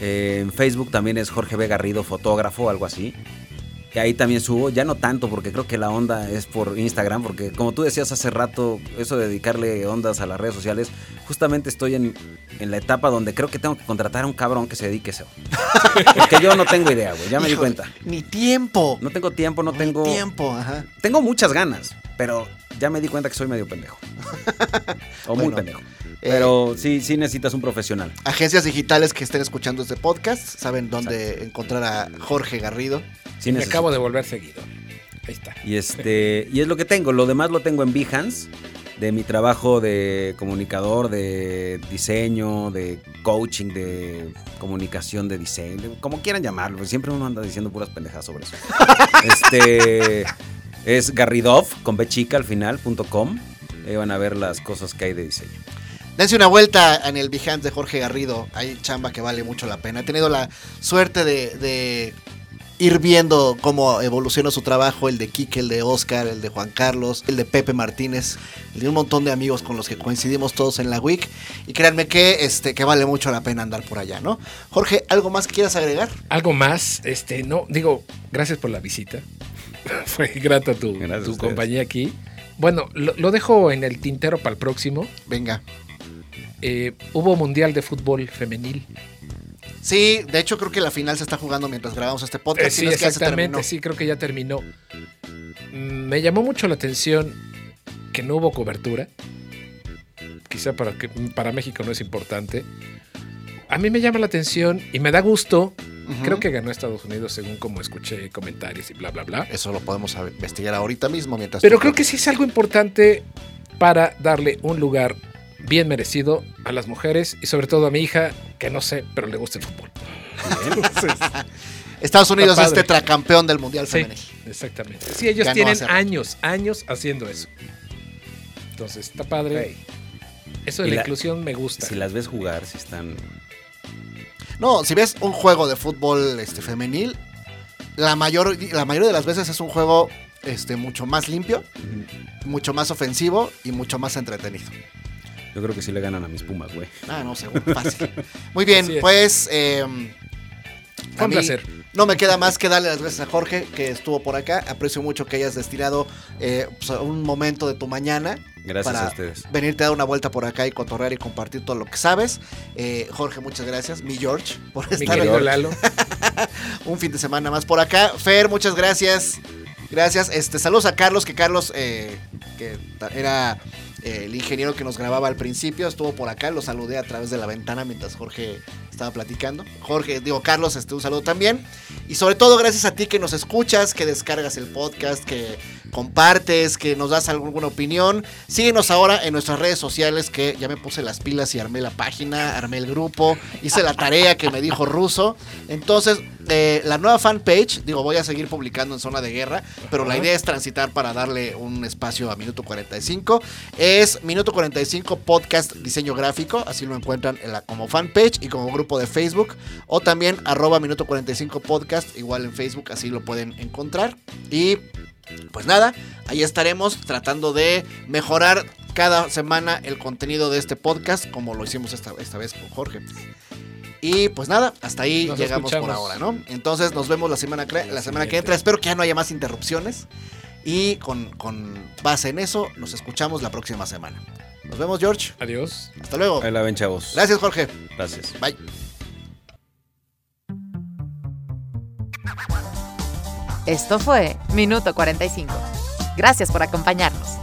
Eh, en Facebook también es Jorge B. Garrido, fotógrafo, algo así. Y ahí también subo, ya no tanto porque creo que la onda es por Instagram, porque como tú decías hace rato, eso de dedicarle ondas a las redes sociales, justamente estoy en, la etapa donde creo que tengo que contratar a un cabrón que se dedique a eso. Porque yo no tengo idea, güey, ya me di cuenta.
Ni tiempo.
No tengo tiempo, no tengo...
tiempo, ajá.
Tengo muchas ganas, pero ya me di cuenta que soy medio pendejo. o muy pendejo. Eh, pero sí, sí necesitas un profesional.
Agencias digitales que estén escuchando este podcast saben dónde encontrar a Jorge Garrido.
Me acabo de volver seguido. Ahí está.
Y este y es lo que tengo. Lo demás lo tengo en Behance. De mi trabajo de comunicador, de diseño, de coaching, de comunicación, de diseño, como quieran llamarlo. Siempre uno anda diciendo puras pendejadas sobre eso. este es Garridov con B chica al final, punto com. Ahí van a ver las cosas que hay de diseño.
Dense una vuelta en el Behance de Jorge Garrido. Hay chamba que vale mucho la pena. He tenido la suerte de ir viendo cómo evoluciona su trabajo, el de Kike, el de Oscar, el de Juan Carlos, el de Pepe Martínez, el de un montón de amigos con los que coincidimos todos en la WIC. Y créanme que, este, que vale mucho la pena andar por allá, ¿no? Jorge, ¿algo más que quieras agregar?
Algo más, este, no, digo, gracias por la visita. Fue grata tu, tu compañía aquí. Bueno, lo, dejo en el tintero para el próximo.
Venga.
Eh, hubo Mundial de Fútbol Femenil.
Sí, de hecho creo que la final se está jugando mientras grabamos este podcast. Eh,
sí, exactamente, sí, creo que ya terminó. Mm, me llamó mucho la atención que no hubo cobertura. Quizá para, que, para México no es importante. A mí me llama la atención y me da gusto. Creo que ganó Estados Unidos según como escuché comentarios y bla, bla, bla.
Eso lo podemos investigar ahorita mismo mientras...
Pero creo que sí es algo importante para darle un lugar bien merecido a las mujeres y sobre todo a mi hija, que no sé, pero le gusta el fútbol.
Estados Unidos es tetracampeón del Mundial
sí, Exactamente. Sí, ellos tienen años, años haciendo eso. Entonces, está padre. Eso de la, inclusión me gusta.
Si las ves jugar, si están.
No, si ves un juego de fútbol este, femenil, la, mayor, la mayoría de las veces es un juego este, mucho más limpio, mucho más ofensivo y mucho más entretenido.
Yo creo que sí le ganan a mis Pumas, güey.
Ah, no, seguro, fácil. Muy bien, pues... Eh,
un placer.
No me queda más que darle las gracias a Jorge, que estuvo por acá. Aprecio mucho que hayas destinado eh, pues, un momento de tu mañana.
Gracias a ustedes.
Venirte a dar una vuelta por acá y cotorrear y compartir todo lo que sabes. Eh, Jorge, muchas gracias. Mi George, por estar
Mi Lalo.
un fin de semana más por acá. Fer, muchas gracias. Gracias. Este, saludos a Carlos, que Carlos, eh, que era el ingeniero que nos grababa al principio estuvo por acá, lo saludé a través de la ventana mientras Jorge estaba platicando. Jorge, digo Carlos, este, un saludo también. Y sobre todo gracias a ti que nos escuchas, que descargas el podcast, que compartes, que nos das alguna opinión. Síguenos ahora en nuestras redes sociales que ya me puse las pilas y armé la página, armé el grupo, hice la tarea que me dijo Ruso. Entonces, eh, la nueva fanpage, digo, voy a seguir publicando en Zona de Guerra, pero la idea es transitar para darle un espacio a Minuto 45. Es Minuto 45 Podcast Diseño Gráfico, así lo encuentran en la, como fanpage y como grupo de Facebook, o también arroba Minuto 45 Podcast, igual en Facebook, así lo pueden encontrar. Y pues nada, ahí estaremos tratando de mejorar cada semana el contenido de este podcast, como lo hicimos esta, esta vez con Jorge. Y pues nada, hasta ahí llegamos por ahora, ¿no? Entonces nos vemos la semana, la semana que entra. Espero que ya no haya más interrupciones. Y con, con base en eso, nos escuchamos la próxima semana. Nos vemos, George.
Adiós.
Hasta luego.
Ahí la ven, chavos.
Gracias, Jorge.
Gracias.
Bye.
Esto fue Minuto 45. Gracias por acompañarnos.